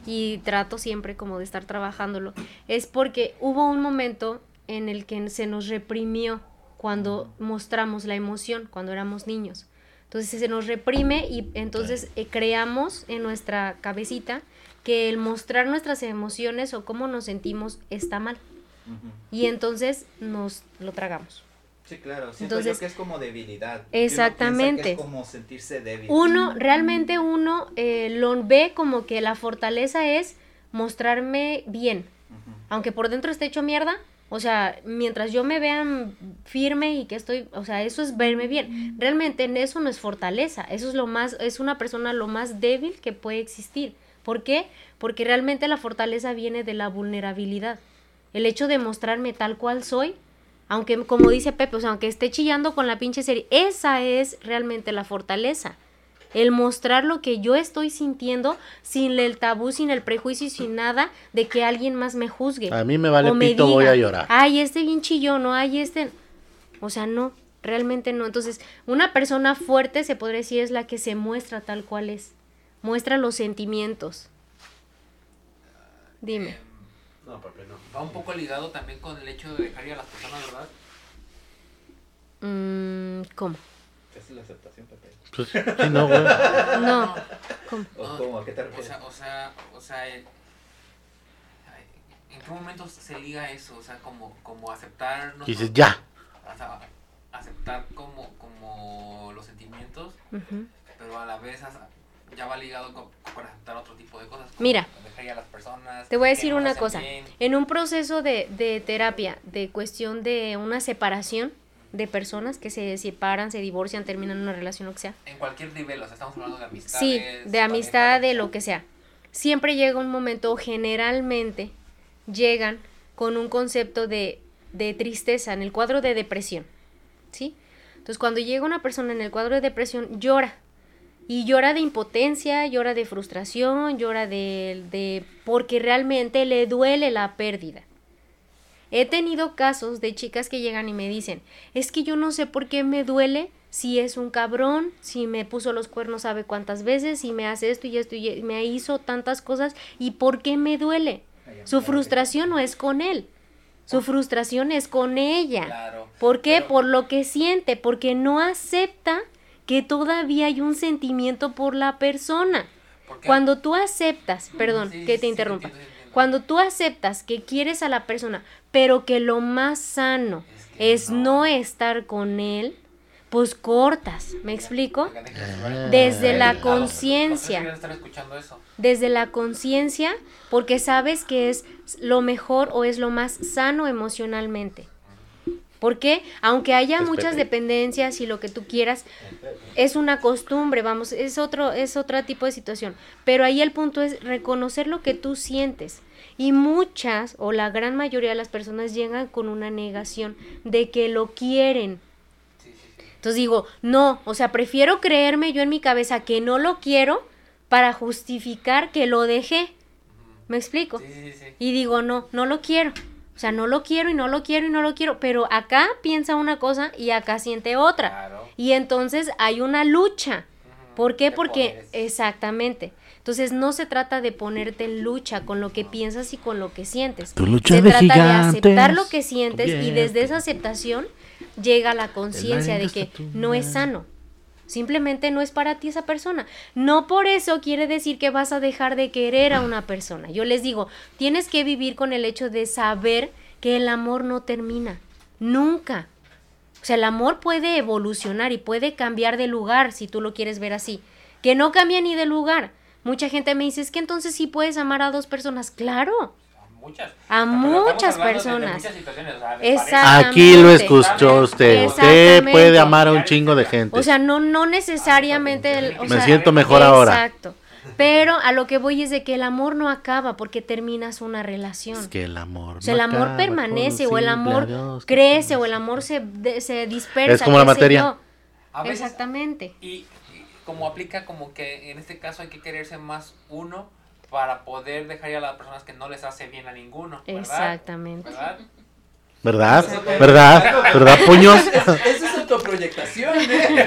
y trato siempre como de estar trabajándolo, es porque hubo un momento en el que se nos reprimió cuando mostramos la emoción, cuando éramos niños. Entonces se nos reprime y entonces eh, creamos en nuestra cabecita que el mostrar nuestras emociones o cómo nos sentimos está mal. Y entonces nos lo tragamos. Sí, claro, siento Entonces- yo que es como debilidad. Exactamente. que es como sentirse débil. Uno, realmente uno eh, lo ve como que la fortaleza es mostrarme bien, aunque por dentro esté hecho mierda. O sea, mientras yo me vean firme y que estoy, o sea, eso es verme bien. Realmente en eso no es fortaleza, eso es lo más, es una persona lo más débil que puede existir. ¿Por qué? Porque realmente la fortaleza viene de la vulnerabilidad. El hecho de mostrarme tal cual soy, aunque como dice Pepe, o sea, aunque esté chillando con la pinche serie, esa es realmente la fortaleza. El mostrar lo que yo estoy sintiendo sin el tabú, sin el prejuicio y sin nada de que alguien más me juzgue. A mí me vale O me pito, voy a llorar. Ay, este bien chillón, no, ay, este. O sea, no, realmente no. Entonces, una persona fuerte se podría decir es la que se muestra tal cual es. Muestra los sentimientos. Dime. Eh, No, papi, no. va un poco ligado también con el hecho de dejar ir a las personas, ¿verdad? Mm, ¿Cómo? Esa es la aceptación, Pepe. Pues, sí, no, güey. No. ¿Cómo? ¿O No, cómo? ¿A qué te O refieres? sea, o sea, o sea, el- ay, ¿en qué momento se liga eso? O sea, como, como aceptar... Y dices, ya. o sea, aceptar como, como los sentimientos, pero a la vez ya va ligado con, aceptar otro tipo de cosas. Mira. A las personas. Te voy a decir una cosa. bien. En un proceso de, de terapia, de cuestión de una separación de personas que se separan, se divorcian, terminan una relación, lo que sea. En cualquier nivel, o sea, estamos hablando de amistades. Sí, de amistad, de lo que sea. Siempre llega un momento, generalmente llegan con un concepto de, de tristeza en el cuadro de depresión. ¿Sí? Entonces, cuando llega una persona en el cuadro de depresión, llora. Y llora de impotencia, llora de frustración, llora de, de... porque realmente le duele la pérdida. He tenido casos de chicas que llegan y me dicen, es que yo no sé por qué me duele si es un cabrón, si me puso los cuernos sabe cuántas veces, si me hace esto y esto y me hizo tantas cosas y por qué me duele. Su frustración no es con él, su frustración es con ella. Claro. ¿Por qué? Por lo que siente, porque no acepta que todavía hay un sentimiento por la persona. Cuando tú aceptas, perdón, Sí, que te sí, interrumpa, entiendo, entiendo. cuando tú aceptas que quieres a la persona, pero que lo más sano Es que es no. no estar con él, pues cortas, ¿me explico? Hablar. Desde la Ah, conciencia. Desde la conciencia, porque sabes que es lo mejor o es lo más sano emocionalmente. Porque aunque haya Es muchas Pepe. dependencias y lo que tú quieras, es una costumbre, vamos, es otro, es otro tipo de situación. Pero ahí el punto es reconocer lo que tú sientes. Y muchas o la gran mayoría de las personas llegan con una negación de que lo quieren. Entonces digo, no, o sea, prefiero creerme yo en mi cabeza que no lo quiero para justificar que lo dejé. ¿Me explico? Sí, sí, sí. Y digo, no, no lo quiero. O sea, no lo quiero y no lo quiero y no lo quiero. Pero acá piensa una cosa y acá siente otra. Claro. Y entonces hay una lucha. ¿Por qué? Porque exactamente. Entonces no se trata de ponerte en lucha con lo que piensas y con lo que sientes. Tu lucha se de trata de aceptar lo que sientes y desde esa aceptación llega la conciencia de que no es sano. Simplemente no es para ti esa persona. No por eso quiere decir que vas a dejar de querer a una persona. Yo les digo, tienes que vivir con el hecho de saber que el amor no termina. Nunca. O sea, el amor puede evolucionar y puede cambiar de lugar si tú lo quieres ver así. Que no cambia ni de lugar. Mucha gente me dice, es que entonces sí puedes amar a dos personas. Claro. A muchas. A muchas hablando de- de personas. muchas situaciones, o sea, de Exacto. pareja. Aquí lo Exactamente. escuchó usted. Usted Exactamente. puede amar a un chingo de gente. O sea, no, no necesariamente... el- o Me sea, siento mejor ahora. Exacto. Pero a lo que voy es de que el amor no acaba porque terminas una relación. Es que el amor. O sea, no el amor acaba permanece o el amor adiós crece o el amor se, de- se dispersa. Es como la materia. veces- Exactamente. Y, y como aplica como que en este caso hay que quererse más uno para poder dejar ir a las personas que no les hace bien a ninguno. ¿verdad? Exactamente. ¿Verdad? ¿Verdad? ¿Verdad? ¿Verdad, puños? Eso es autoproyectación, ¿eh?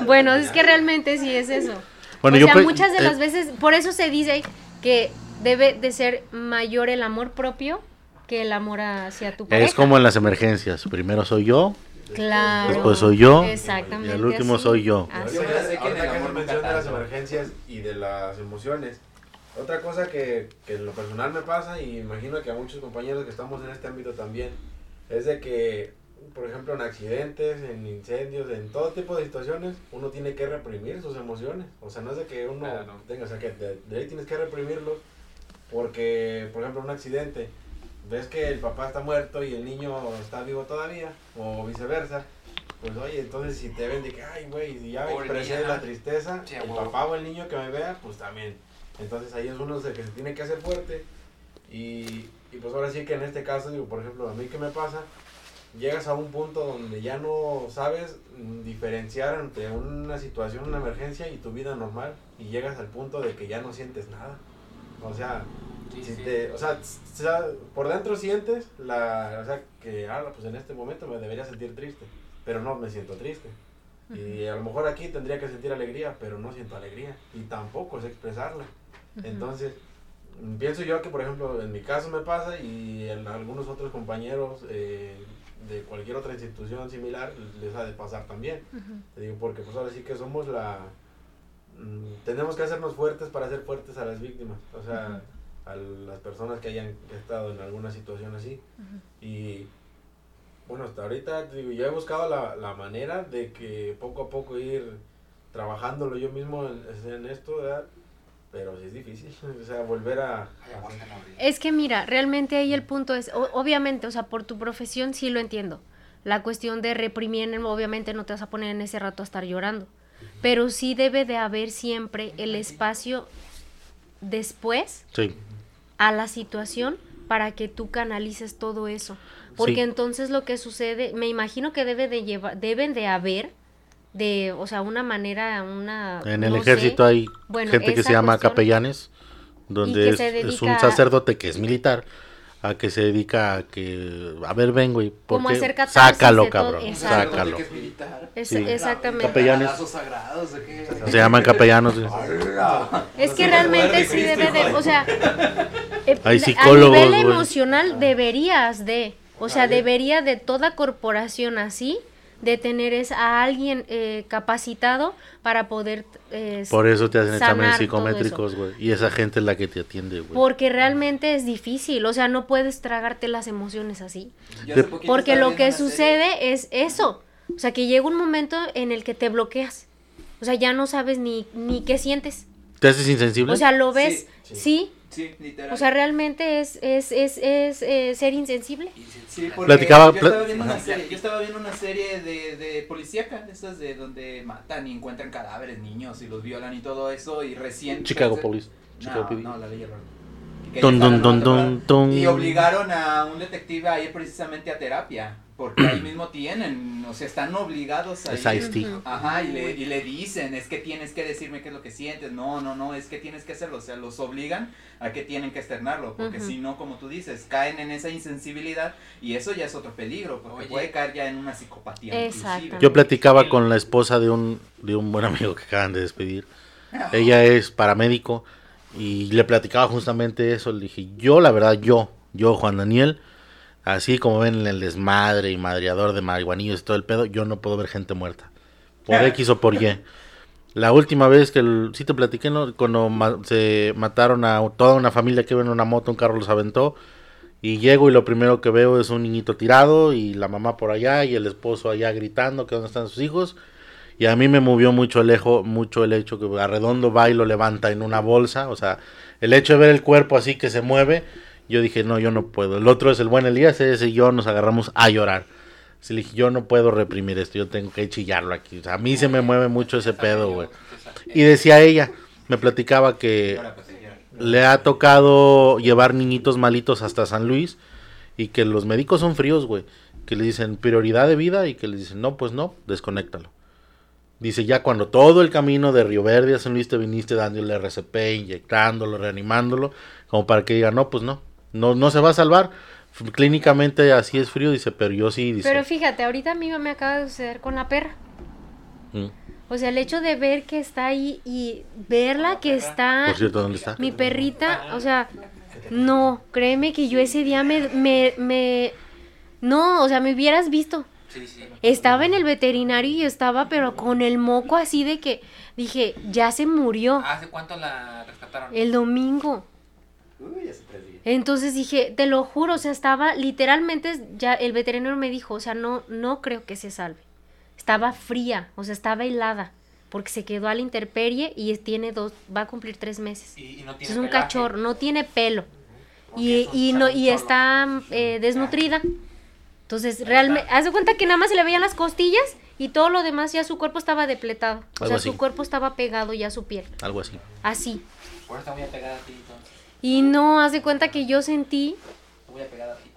Bueno, es que realmente sí es eso. Bueno, o yo sea, pe- muchas de eh, las veces, por eso se dice que debe de ser mayor el amor propio que el amor hacia tu pareja. Es como en las emergencias. Primero soy yo, Claro. después soy yo, Exactamente. y al último así. soy yo. Así sé que se menciona de las emergencias y de las emociones. Otra cosa que, que en lo personal me pasa y imagino que a muchos compañeros que estamos en este ámbito también, es de que, por ejemplo, en accidentes, en incendios, en todo tipo de situaciones, uno tiene que reprimir sus emociones. O sea, no es de que uno Claro. tenga, o sea, que de, de ahí tienes que reprimirlos porque, por ejemplo, un accidente, ves que el papá está muerto y el niño está vivo todavía, o viceversa. Pues oye, entonces si te ven de que, ay, güey, si ya expresé la tristeza, Sí, el papá o el niño que me vea, pues también. Entonces ahí es uno de que se tiene que hacer fuerte. Y, y pues ahora sí que en este caso, digo, por ejemplo, a mí que me pasa, llegas a un punto donde ya no sabes mm, diferenciar entre una situación, una emergencia y tu vida normal. Y llegas al punto de que ya no sientes nada. O sea, Sí, si sí. te- o sea, s- sea, por dentro sientes la, o sea, que ah, pues en este momento me debería sentir triste, pero no me siento triste. Y a lo mejor aquí tendría que sentir alegría, pero no siento alegría y tampoco sé expresarla. Entonces, mm, pienso yo que, por ejemplo, en mi caso me pasa y en algunos otros compañeros eh, de cualquier otra institución similar les ha de pasar también. Te digo, porque pues ahora sí que somos la... mm, tenemos que hacernos fuertes para hacer fuertes a las víctimas, o sea, a las personas que hayan estado en alguna situación así. Y bueno, hasta ahorita digo, yo he buscado la, la manera de que poco a poco ir trabajándolo yo mismo en, en esto, ¿verdad? Pero sí es difícil, o sea, volver a... Es que mira, realmente ahí el punto es, o- obviamente, o sea, por tu profesión sí lo entiendo. La cuestión de reprimir, obviamente no te vas a poner en ese rato a estar llorando. Pero sí debe de haber siempre el espacio después Sí. A la situación para que tú canalices todo eso. Porque Sí. entonces lo que sucede, me imagino que debe de llevar, deben de haber de, o sea, una manera, una En el no sé, ejército hay Bueno, gente que se llama capellanes, donde es, un sacerdote que es militar, a que se dedica a que, a ver, ven, güey, ¿por Como qué? hacer catarsis sácalo, cabrón, exacto. sácalo. que es militar. Es- Sí. Exactamente. Capellanes. Sagrados. Se llaman capellanos. Es que realmente sí debe de, o sea, eh, Hay a psicólogos, nivel güey. emocional deberías de, O sea, Ah, debería de toda corporación así de tener es a alguien eh, capacitado para poder eh, Por eso te hacen exámenes psicométricos, güey. Y esa gente es la que te atiende, güey. Porque realmente es difícil, o sea, no puedes tragarte las emociones así. Porque lo que sucede es eso. O sea, que llega un momento en el que te bloqueas. O sea, ya no sabes ni, ni qué sientes. ¿Te haces insensible? O sea, lo ves, Sí, sí. sí. Sí, literal. O sea, realmente es, es, es, es eh, ser insensible. Sí, porque Platicaba- yo estaba viendo una serie, yo estaba viendo una serie de, de policíaca, de esas de donde matan y encuentran cadáveres, niños y los violan y todo eso y recién Chicago Police. Chicago No, PD. no, la ley dun, dun, temporada. dun. Y obligaron a un detective a ir precisamente a terapia, porque ahí mismo tienen, o sea, están obligados a Es ir. Ajá, y le, y le dicen, es que tienes que decirme qué es lo que sientes. No, no, no, es que tienes que hacerlo. O sea, los obligan a que tienen que externarlo. Porque si no, como tú dices, caen en esa insensibilidad y eso ya es otro peligro. Porque Oye. puede caer ya en una psicopatía. Exactamente. Yo platicaba con la esposa de un, de un buen amigo que acaban de despedir. Ella es paramédico y le platicaba justamente eso. Le dije, yo la verdad, yo, yo, Juan Daniel, así como ven en el desmadre y madreador de marihuanillos y todo el pedo, yo no puedo ver gente muerta. Por X o por Y. La última vez que, el- sí te platiqué, ¿no? Cuando ma- se mataron a toda una familia que iba en una moto, un carro los aventó. Y llego y lo primero que veo es un niñito tirado y la mamá por allá y el esposo allá gritando que dónde están sus hijos. Y a mí me movió mucho el, ejo, mucho el hecho que Arredondo va y lo levanta en una bolsa. O sea, el hecho de ver el cuerpo así que se mueve, yo dije, no, yo no puedo. El otro es el buen Elías, ese y yo nos agarramos a llorar. Sí, le dije, yo no puedo reprimir esto, yo tengo que chillarlo aquí. O sea, a mí se me mueve mucho ese pedo, güey. Y decía ella, me platicaba que pues, le ha tocado llevar niñitos malitos hasta San Luis y que los médicos son fríos, güey. Que le dicen prioridad de vida y que le dicen, no, pues no, desconéctalo. Dice, ya cuando todo el camino de Río Verde a San Luis te viniste dándole RCP, inyectándolo, reanimándolo, como para que diga, no, pues no, no, no se va a salvar. Clínicamente así es frío, dice, pero yo sí, dice. Pero fíjate, ahorita a mí me acaba de suceder con la perra. "Mm". O sea, el hecho de ver que está ahí y verla que está Por cierto, ¿dónde está? mi perrita, o sea, no, créeme que yo ese día me, me, me, no, o sea, me hubieras visto. Sí, sí. Estaba en el veterinario y yo estaba, pero con el moco así de que dije, ya se murió ¿Hace cuánto la rescataron? el domingo. Uy, hace tres días. Entonces dije, te lo juro, o sea, estaba literalmente, ya el veterinario me dijo, o sea, no, no creo que se salve. Estaba fría, o sea, estaba helada, porque se quedó a la intemperie y tiene dos, va a cumplir tres meses. Y, y no tiene Es un pelaje. cachorro, no tiene pelo. Y, y, no, y está eh, desnutrida. Entonces, realmente, haz de cuenta que nada más se le veían las costillas y todo lo demás ya su cuerpo estaba depletado. O Algo sea, así. su cuerpo estaba pegado ya a su piel. Algo así. Así. Por eso está muy apegada a ti, entonces. Y no, haz de cuenta que yo sentí Está muy apegada a ti.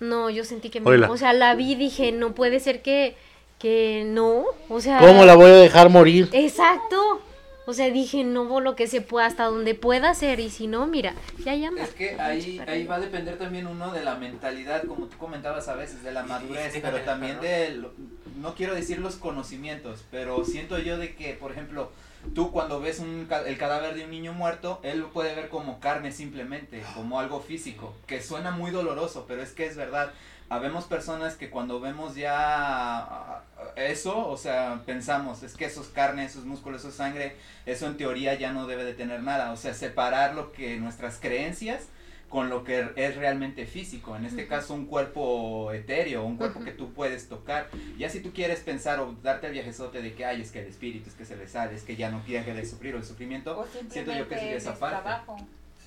No, yo sentí que me, Oíla. o sea, la vi y dije, no puede ser que que no, o sea, ¿Cómo la voy a dejar morir? Exacto. O sea, dije, no, lo que se pueda hasta donde pueda ser y si no, mira, ya llama. Es que ahí, ahí va a depender también uno de la mentalidad, como tú comentabas a veces, de la madurez, sí, pero también de, lo- no quiero decir los conocimientos, pero siento yo de que, por ejemplo, tú cuando ves un, el cadáver de un niño muerto, él lo puede ver como carne simplemente, como algo físico, que suena muy doloroso, pero es que es verdad. Habemos personas que cuando vemos ya ah, eso, o sea, pensamos, es que eso es carne, eso es músculo, eso es sangre, eso en teoría ya no debe de tener nada. O sea, separar lo que nuestras creencias con lo que es realmente físico. En este caso, un cuerpo etéreo, un cuerpo que tú puedes tocar. Ya si tú quieres pensar o darte el viajezote de que, ay, es que el espíritu, es que se le sale, es que ya no quiere de sufrir o el sufrimiento, O siento yo que sería esa es parte. trabajo.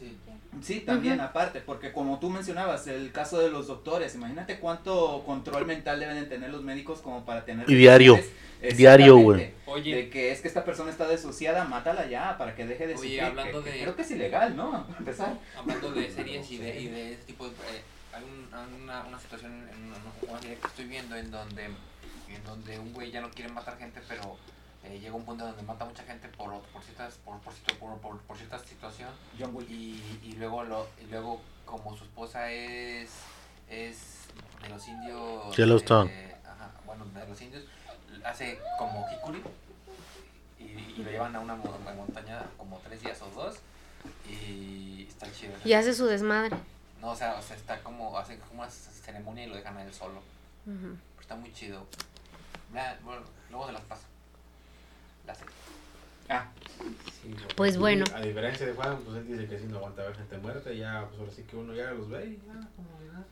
Sí. Sí, también aparte, porque como tú mencionabas, el caso de los doctores, imagínate cuánto control mental deben de tener los médicos como para tener... Y diario, diario, Exactamente. Oye, De que es que esta persona está desociada, mátala ya para que deje de Oye, sufrir. hablando que- que de- Creo que es ilegal, ¿no? Para empezar. hablando de series y de, y de ese tipo de... eh, hay un- hay una, una situación en una, una serie que estoy viendo en donde, en donde un güey ya no quiere matar gente, pero eh, llega un punto donde mata mucha gente por, por, ciertas, por, por, por, por, por cierta situación John Wick. y, y luego lo y luego como su esposa es es de los indios Yellowstone. eh, ajá, bueno de los indios hace como hikuri y, y lo llevan a una mo- montaña como tres días o dos y está chido Y hace su desmadre. No, o sea, o sea, está como, hacen como una ceremonia y lo dejan a él solo. Está muy chido. Bueno, luego se las paso. La serie. Ah, Sí, Pues bueno. A diferencia de Juan, pues él dice que sí no aguanta ver gente muerta, y ya, pues ahora sí que uno ya los ve y ya, como nada.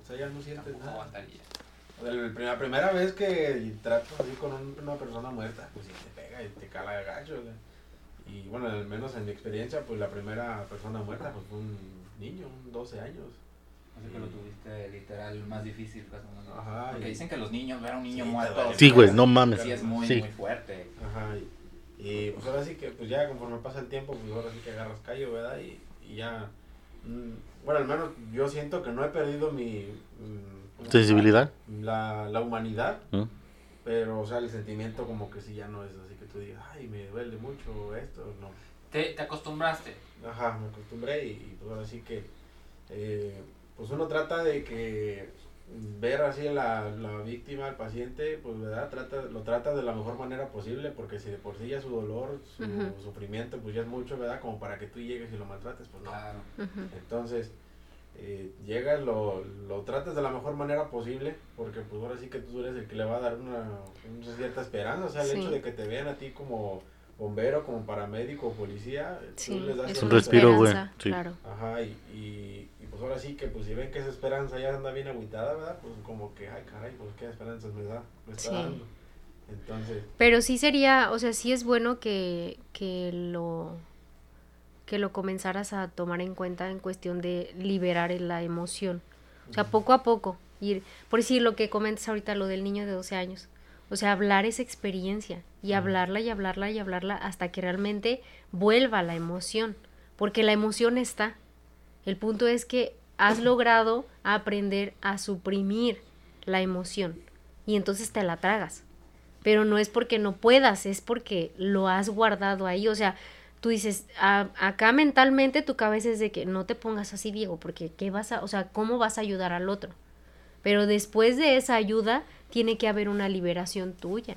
O sea, ya no sientes nada. aguantaría. O sea, la primera vez que trato así con un- una persona muerta, pues sí te pega y te cala de gacho. Y bueno, al menos en mi experiencia, pues la primera persona muerta pues, fue un niño, un 12 años. Así que lo tuviste literal más difícil. pues, ¿no? Ajá, Porque y- dicen que los niños, ver a un niño Sí, muerto. Sí, güey, no mames. Sí, es muy, Sí. muy fuerte. Ajá, y, y, pues ahora sí que pues ya conforme pasa el tiempo, pues ahora sí que agarras callo, ¿verdad? Y, y ya, mm, bueno, al menos yo siento que no he perdido mi... mm, ¿cómo se Sensibilidad. La, la humanidad, ¿Mm? pero o sea, el sentimiento como que sí ya no es así que tú digas, ay, me duele mucho esto, no. ¿Te, te acostumbraste? Ajá, me acostumbré y, y, pues ahora sí que, eh, pues uno trata de que ver así a la, la víctima, al paciente, pues verdad, trata, lo trata de la mejor manera posible, porque si de por sí ya su dolor, su sufrimiento, pues ya es mucho, ¿verdad? Como para que tú llegues y lo maltrates, pues no. Claro. Entonces, eh, llegas, lo, lo tratas de la mejor manera posible, porque pues ahora sí que tú eres el que le va a dar una, una cierta esperanza, o sea, el Sí. hecho de que te vean a ti como bombero, como paramédico o policía, Sí, tú les das es un respiro, güey, sí. Claro. Ajá, y, y, pues ahora sí que pues si ven que esa esperanza ya anda bien agüitada, ¿verdad? Pues como que, ay caray, pues qué esperanzas me da, me está Sí. dando. Entonces, Pero sí sería, o sea, sí es bueno que, que lo que lo comenzaras a tomar en cuenta en cuestión de liberar la emoción. O sea, poco a poco, ir, por decir lo que comentas ahorita, lo del niño de 12 años. O sea, hablar esa experiencia y hablarla y hablarla y hablarla hasta que realmente vuelva la emoción. Porque la emoción está. El punto es que has logrado aprender a suprimir la emoción y entonces te la tragas pero no es porque no puedas, es porque lo has guardado ahí. O sea, tú dices, "A- acá mentalmente tu cabeza es de que no te pongas así, Diego, porque ¿qué vas a, o sea, cómo vas a ayudar al otro? Pero después de esa ayuda, tiene que haber una liberación tuya,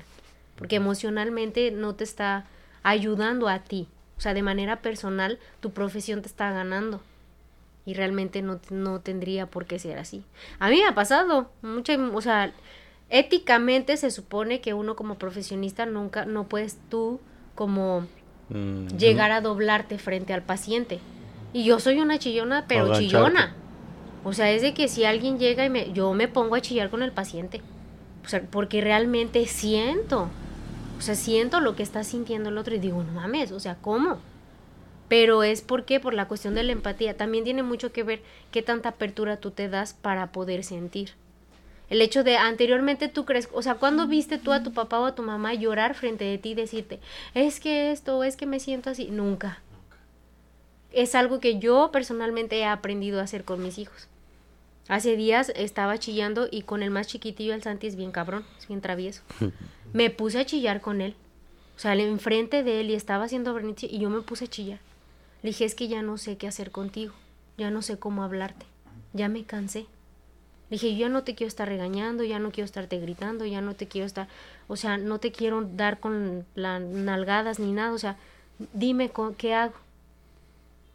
porque emocionalmente no te está ayudando a ti. O sea, de manera personal, tu profesión te está ganando. Y realmente no, no tendría por qué ser así. A mí me ha pasado, mucha, o sea, éticamente se supone que uno como profesionista nunca, no puedes tú como Mm, llegar a doblarte frente al paciente. Y yo soy una chillona, pero chillona. O sea, es de que si alguien llega y me, yo me pongo a chillar con el paciente. O sea, porque realmente siento. O sea, siento lo que está sintiendo el otro y digo, no mames, o sea, ¿cómo? Pero es porque por la cuestión de la empatía. También tiene mucho que ver qué tanta apertura tú te das para poder sentir. El hecho de anteriormente tú crees, o sea, ¿cuándo viste tú a tu papá o a tu mamá llorar frente de ti y decirte, es que esto, es que me siento así? Nunca. Es algo que yo personalmente he aprendido a hacer con mis hijos. Hace días estaba chillando y con el más chiquitillo, el Santi es bien cabrón, es bien travieso. Me puse a chillar con él. O sea, enfrente de él y estaba haciendo berrinche y yo me puse a chillar. Le dije, es que ya no sé qué hacer contigo, ya no sé cómo hablarte, ya me cansé. Le dije, yo ya no te quiero estar regañando, ya no quiero estarte gritando, ya no te quiero estar, o sea, no te quiero dar con las nalgadas ni nada, o sea, dime qué hago.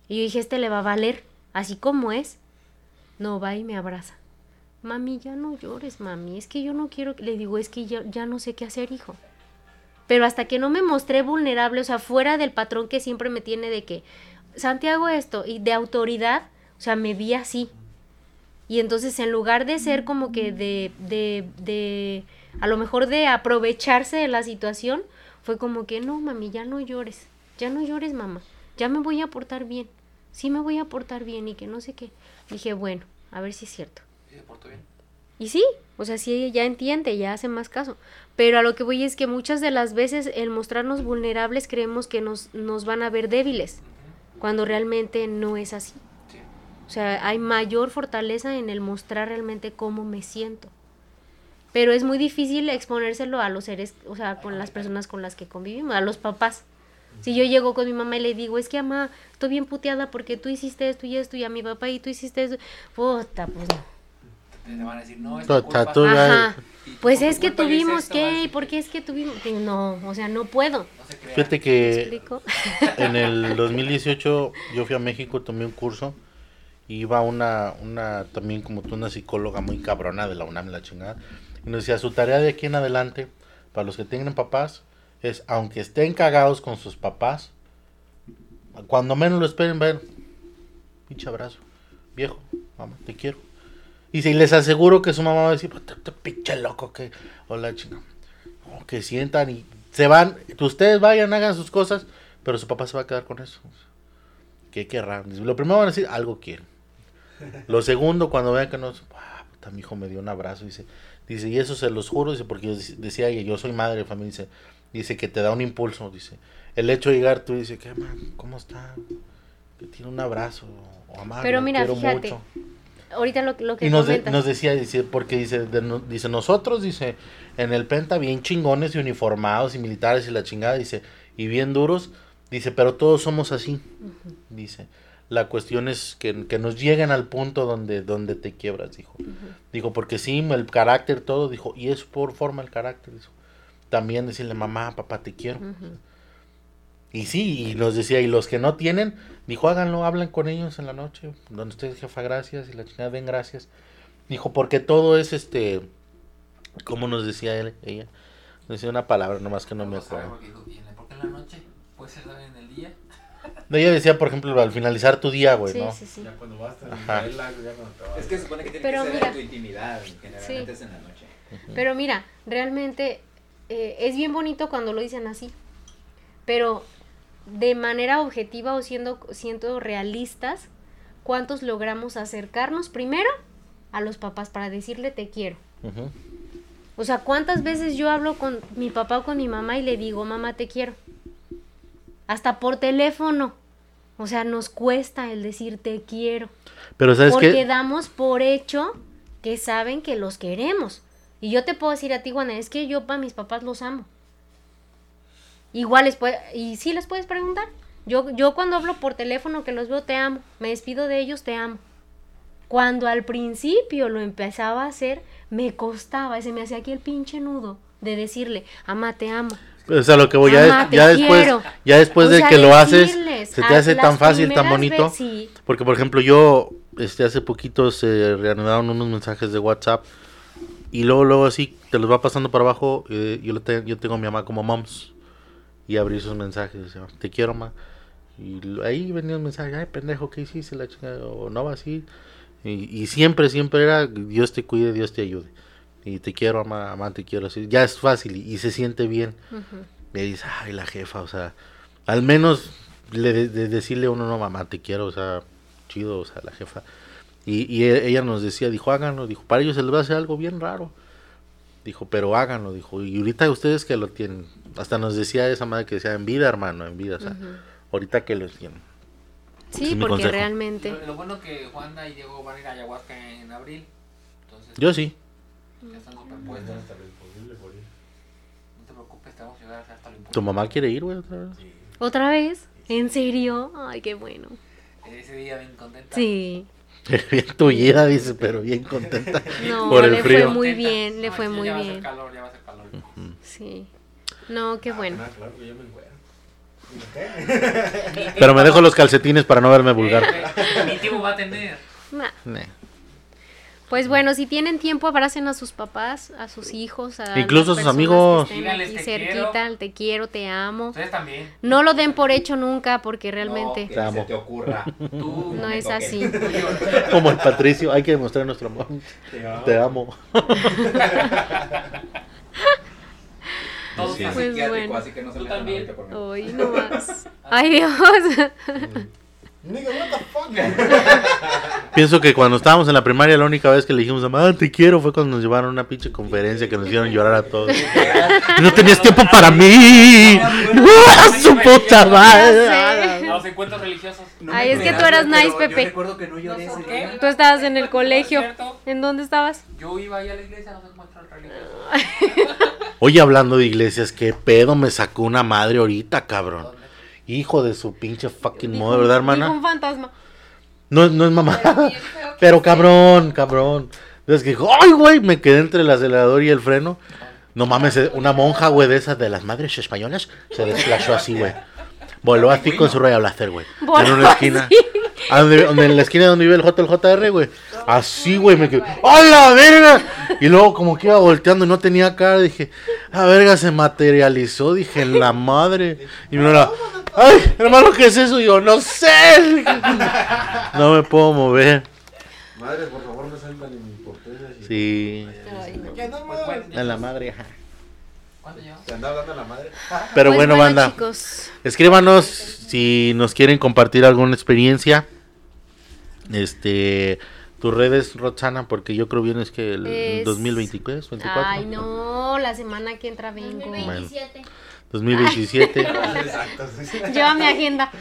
Y yo dije, este le va a valer, así como es. No, va y me abraza. Mami, ya no llores, mami, es que yo no quiero, que-". le digo, es que ya, ya no sé qué hacer, hijo. Pero hasta que no me mostré vulnerable, o sea, fuera del patrón que siempre me tiene de que, Santiago esto, y de autoridad, o sea, me vi así. Y entonces en lugar de ser como que de, de, de, a lo mejor de aprovecharse de la situación, fue como que, no, mami, ya no llores, ya no llores, mamá, ya me voy a portar bien, sí me voy a portar bien y que no sé qué. Dije, bueno, a ver si es cierto. ¿Sí se portó bien? Y sí, o sea, sí, ya entiende, ya hace más caso. Pero a lo que voy es que muchas de las veces el mostrarnos vulnerables creemos que nos, nos van a ver débiles, cuando realmente no es así. Sí. O sea, hay mayor fortaleza en el mostrar realmente cómo me siento. Pero es muy difícil exponérselo a los seres, o sea, con las personas con las que convivimos, a los papás. Si yo llego con mi mamá y le digo, es que mamá, estoy bien puteada porque tú hiciste esto y esto, y a mi papá y tú hiciste eso, puta, pues no. Van a decir, no, es Tu- tu culpa. tú ya- Ajá. Y Pues es que tuvimos esto, que, así ¿y por qué es que tuvimos que? No, o sea, no puedo. Fíjate ¿Me que en el 2018 yo fui a México, tomé un curso iba una, una, también como tú, una psicóloga muy cabrona de la UNAM, la chingada, y nos decía, su tarea de aquí en adelante, para los que tienen papás, es, aunque estén cagados con sus papás, cuando menos lo esperen, ver, pinche abrazo, viejo, mamá, te quiero. Y si les aseguro que su mamá va a decir, "Puta, este pinche loco, que, hola chingada, No, que sientan y se van, ustedes vayan, hagan sus cosas, pero su papá se va a quedar con eso. ¿Qué querrán? Dice, Lo primero van a decir, algo quieren. Lo segundo, cuando vean que no, ah, puta, mi hijo me dio un abrazo, dice, dice, y eso se los juro, dice, porque yo dec- decía yo soy madre de familia, dice, dice que te da un impulso, dice, el hecho de llegar tú, dice, ¿qué man? ¿Cómo está? Que tiene un abrazo, o amable, Pero mira, quiero fíjate, mucho. Ahorita lo, lo que Y nos, de- nos decía, dice, porque dice, de no- dice, nosotros, dice, en el Penta bien chingones y uniformados y militares y la chingada, dice, y bien duros, dice, pero todos somos así, dice. La cuestión es que, que nos lleguen al punto donde, donde te quiebras, dijo. Dijo, porque sí, el carácter, todo, dijo, y es por forma el carácter, dijo. También decirle, mamá, papá, te quiero. Ujú. Y sí, y nos decía, y los que no tienen, dijo, háganlo, hablen con ellos en la noche, donde ustedes, jefa, gracias, y la chingada, den gracias. Dijo, porque todo es este, como nos decía él, ella, nos decía una palabra nomás que no me acuerdo. porque dijo, "¿Y en la- ¿Por qué en la noche? ¿Puede ser también en el día? Ella decía, por ejemplo, al finalizar tu día, güey, sí, ¿no? sí, sí. Ya cuando basta, Ajá. ya cuando te vas. Es que se supone que tiene Pero que ser mira. en tu intimidad, generalmente Sí. es en la noche. Pero mira, realmente eh, es bien bonito cuando lo dicen así. Pero de manera objetiva o siendo, siendo realistas, ¿cuántos logramos acercarnos primero a los papás para decirle te quiero? O sea, ¿cuántas veces yo hablo con mi papá o con mi mamá y le digo, mamá, te quiero? Hasta por teléfono. O sea, nos cuesta el decir te quiero. Pero ¿sabes porque qué? damos por hecho que saben que los queremos. Y yo te puedo decir a ti, Juana, es que yo para mis papás los amo. Igual les puede, y sí les puedes preguntar. Yo, yo cuando hablo por teléfono que los veo, te amo. Me despido de ellos, te amo. Cuando al principio lo empezaba a hacer, me costaba, se me hacía aquí el pinche nudo de decirle, ama, te amo. O sea, lo que voy, ya, ya después, ya después de que lo haces, se te hace tan fácil, tan bonito. Porque, por ejemplo, yo, este, hace poquito se reanudaron unos mensajes de WhatsApp y luego, luego así, te los va pasando para abajo. eh, yo, le te- yo tengo a mi mamá como moms y abrí esos mensajes. decía, te quiero, ma. Y ahí venía un mensaje, ay, pendejo, ¿qué hiciste? La chingada, o no va así. Y, y siempre, siempre era, Dios te cuide, Dios te ayude. Y te quiero, mamá, mamá, te quiero. Así, ya es fácil y, y se siente bien. Ujú. Me dice, ay, la jefa, o sea, al menos le de- de decirle a uno, no, mamá, te quiero, o sea, chido, o sea, la jefa. Y, y e- ella nos decía, dijo, háganlo, dijo, para ellos se les va a hacer algo bien raro. Dijo, pero háganlo, dijo, y ahorita ustedes que lo tienen, hasta nos decía esa madre que decía, en vida, hermano, en vida, o sea, Ujú. ahorita que lo tienen. Sí, es porque realmente. Lo, lo bueno que Juanda y Diego van a ir a ayahuasca en abril. Entonces, Yo sí. ya están Pues superpuestos. hasta lo imposible por ir. No te preocupes, te vamos a ayudar a hacer hasta lo imposible. ¿Tu mamá quiere ir, güey, otra vez? Sí. ¿Otra vez? ¿En serio? Ay, qué bueno. Ese día bien contenta. Sí. bien tullida, dice, pero bien contenta. No, Por el le frío. fue muy bien, le No, fue ya muy va a bien. hacer calor, ya va a hacer calor. Sí. No, qué Ah, bueno. nada, claro que yo me encuentro. ¿Qué? Pero me dejo los calcetines para no verme vulgar. Mi tío va a tener. Pues bueno, si tienen tiempo, abracen a sus papás, a sus hijos, a Incluso a sus amigos. que estén Díganles aquí te cerquita, quiero. te quiero, te amo. Ustedes también. No lo den por hecho nunca, porque realmente No, que Te amo. se te ocurra. Tú no es toques. así. Como el Patricio, hay que demostrar nuestro amor. Te amo. Te amo. Todos Sí, Pues psiquiátrico, bueno. así que no se Tú también. ahorita por mí. Hoy no más. Ay, Dios. Nigga, what the fuck? Pienso que cuando estábamos en la primaria, la única vez que le dijimos a mamá, te quiero, fue cuando nos llevaron a una pinche conferencia que nos hicieron llorar a todos. Y no tenías tiempo para mí. ¡Ah, su puta madre! Sé. Los encuentros religiosos. No Ay, es que tú eras nice, yo Pepe. recuerdo que no lloré No sé ese por qué. día. Tú estabas en el ¿Es colegio. ¿En dónde estabas? Yo iba ahí a la iglesia a los encuentros religiosos. Oye, hablando de iglesias, ¿qué pedo me sacó una madre ahorita, cabrón? Hijo de su pinche fucking Dijo ¿verdad, dijo un hermana? fantasma. No, no es mamá. Pero cabrón, cabrón. Es que dijo, ay, güey, me quedé entre el acelerador y el freno. No mames, eh, una monja, güey, de esas de las madres españolas, se desplazó así, güey. Voló así con su Royal Blaster, güey. En una esquina. así. A donde, donde en la esquina donde vive el JLJR, güey. Así, güey, me quedé, ¡a la verga! Y luego como que iba volteando y no tenía cara, dije, ¡a verga! Se materializó, dije, en la madre. Y me era, ¡ay, hermano, qué es eso! Y yo, no sé. No me puedo mover. Madre, por favor, no sean tan importunas. y- Sí. Bueno. En la madre, ajá. Pero Pues bueno, banda. chicos. Escríbanos si nos quieren compartir alguna experiencia. Este, tus redes, Roxana, porque yo creo bien es que el Es- 2023, 24, Ay, no, la semana que entra vengo. 2027. 2027. Exacto. sí. Lleva mi agenda.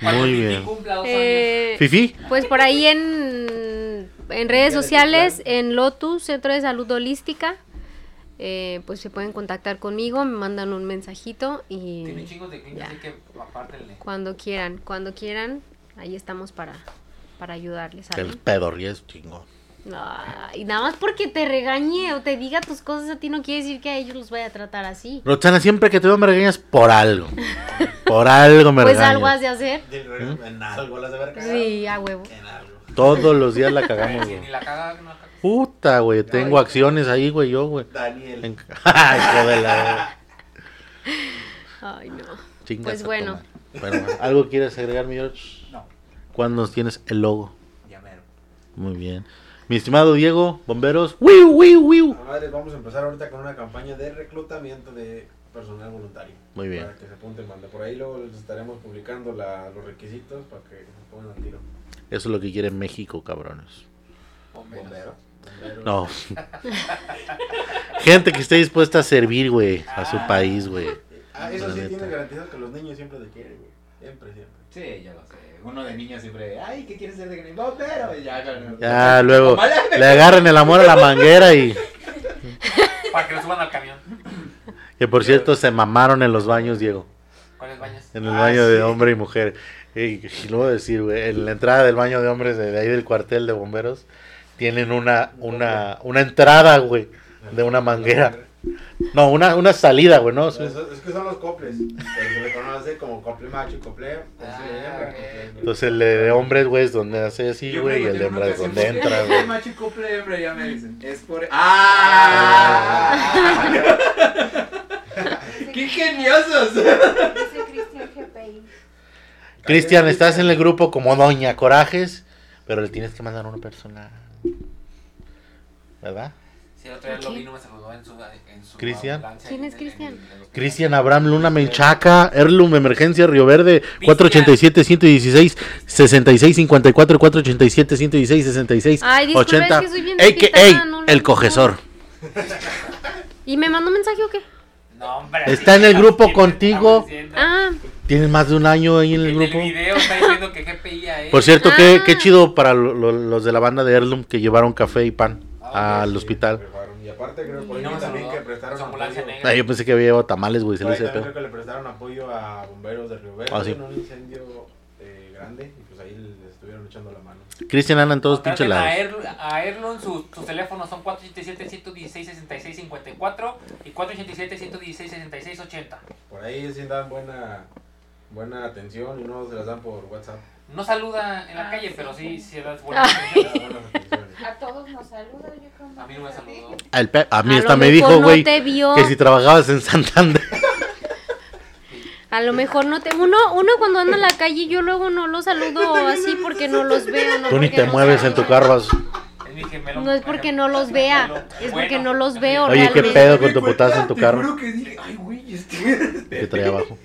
Muy bien. Eh, Fifi, Pues por ahí en, en redes sociales, en Lotus, Centro de Salud Holística, eh, pues se pueden contactar conmigo, me mandan un mensajito años. Tiene y chingos de clínicas, así que apártenle. cuando quieran, cuando quieran, ahí estamos para, para ayudarles. ¿sale? el pedorría es chingón. Ay, nada más porque te regañe o te diga tus cosas a ti no quiere decir que a ellos los vaya a tratar así. Roxana, siempre que te veo me regañas por algo. Por algo me Pues regañas. algo has de hacer. En algo las de cagado. Sí, a huevo. En algo. Todos los días la cagamos, güey. ni la caga, no la caga. Puta, güey, tengo acciones ahí, güey, yo, güey. Daniel. En- Ay, hijo de la- Ay, no. Chingas Pues bueno. madre. Bueno, ¿algo quieres agregar, mi George? No, ¿Cuándo nos tienes el logo? ya mero. Muy bien. Mi estimado Diego, bomberos. ¡Wiu, wiu, wiu! Madres, vamos a empezar ahorita con una campaña de reclutamiento de personal voluntario. Muy bien. Para que se apunten, manda. Por ahí luego les estaremos publicando la- los requisitos para que se pongan al tiro. Eso es lo que quiere México, cabrones. Bomberos. Bombero. bombero. No. Gente que esté dispuesta a servir, güey, a su país, güey. Ah, eso sí neta. tiene garantizado que los niños siempre te quieren, güey. Siempre, siempre. Sí, ya lo sé. Uno de niño siempre, ay, ¿qué quieres ser de grande? Bombero. Y ya, con- Ya, luego le agarran el amor a la manguera y Para que lo suban al camión. que por cierto se mamaron en los baños, Diego. ¿Cuáles baños? En el Ah, baño de hombre y mujer. Y, y lo voy a decir, güey, en la entrada del baño de hombres de, de ahí del cuartel de bomberos tienen una una una entrada, güey, de una manguera. No, una una salida, güey, no. Es, es que son los coples. Se le conoce como cople macho y cople. pues, sí, Ah, cople- Entonces el de, de hombres, güey, es donde hace así, güey, y el de hembra es donde entra, ¿por qué güey. macho y couple hembra? Ya me dicen. Es por. ¡Ah! ¡Qué ingeniosos! Cristian estás en el grupo como Doña Corajes, pero le tienes que mandar una persona. ¿Verdad? Si el otro día lo vi, no me saludó en su, en su ¿Cristian? ¿Quién es Cristian? Cristian Abraham Luna Menchaca, Erlum Emergencia Río Verde, 487 116 66 54 487 116 66 Ay, disculpe, 80 es que soy bien ey, que, ey, no el cogesor. ¿Y me mandó mensaje o qué? No, hombre. Está en el grupo contigo. Ah, Tienes más de un año ahí en el En grupo. el video está diciendo que GPI a él. Por cierto, qué, Ah. qué chido para lo- lo- los de la banda de Erlum que llevaron café y pan Ah, al Sí, hospital. Y aparte creo por Y ahí no me también saludó. que prestaron ambulancia apoyo. negra. Ah, yo pensé que había llevado tamales, güey, se Por le ahí hice también pedo. creo que le prestaron apoyo a bomberos de Río Verde Ah, sí. en un incendio eh, grande y pues ahí les estuvieron echando la mano. Cristian anda en todos pinches lados. a, Erl- a Erlon, sus, sus teléfonos son 487-116-66-54 y 487-116-66-80. Por ahí sí dan buena buena atención y no se las dan por WhatsApp. No saluda en la Ah, calle, sí. pero sí, sí das buena atención. Dan buenas atenciones. A todos nos saluda, yo creo. A mí no me saludó. A mí a hasta me dijo, no güey, vio. que si trabajabas en Santander. A lo mejor no te. Uno, uno cuando anda en la calle, yo luego no los saludo así porque no los veo. No Tú ni te no mueves en tu carro. No es porque no los vea, es porque no los veo. Oye, ¿qué realmente. pedo con tu putazo en tu carro que dije, ay, güey, este. que traía abajo?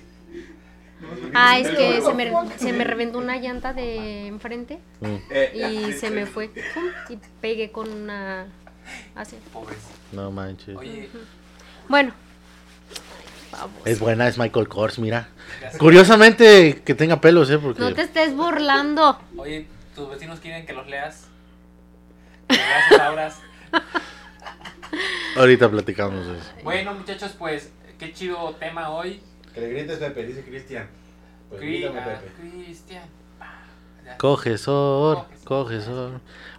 Ah, es que se me, se me reventó una llanta de enfrente Mm, Eh, y se me fue. pum, Y pegué con una. Así. No manches. Oye, Bueno. Vamos. Es buena, es Michael Kors, mira. Curiosamente que tenga pelos, ¿eh? Porque... No te estés burlando. oye, tus vecinos quieren que los leas. Que leas. Ahorita platicamos de eso. Bueno, muchachos, pues, qué chido tema hoy. Que le grites Pepe, dice Cristian. Pues Cri- grítame ah, Pepe. Cristian. Pa, ya.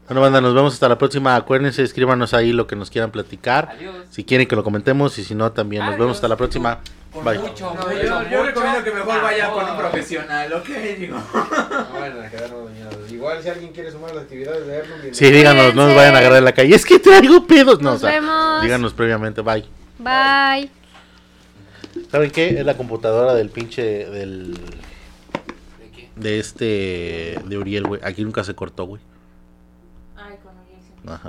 Bueno, banda, nos vemos hasta la próxima. Acuérdense, escríbanos ahí lo que nos quieran platicar. Adiós. Si quieren que lo comentemos y si no, también. Nos vemos hasta la próxima. Con Bye. mucho, No, mucho, yo, recomiendo que mejor vaya con un profesional, ¿ok? Digo. No vayan a quedarnos dañados. Igual si alguien quiere sumar las actividades de Erlum, Sí, díganos, no nos vayan a agarrar en la calle. Es que traigo pedos. No, Nos o sea, vemos. díganos previamente, bye. Bye. ¿Saben qué? Es la computadora del pinche. del. ¿De qué? de este. de Uriel, güey. Aquí nunca se cortó, güey.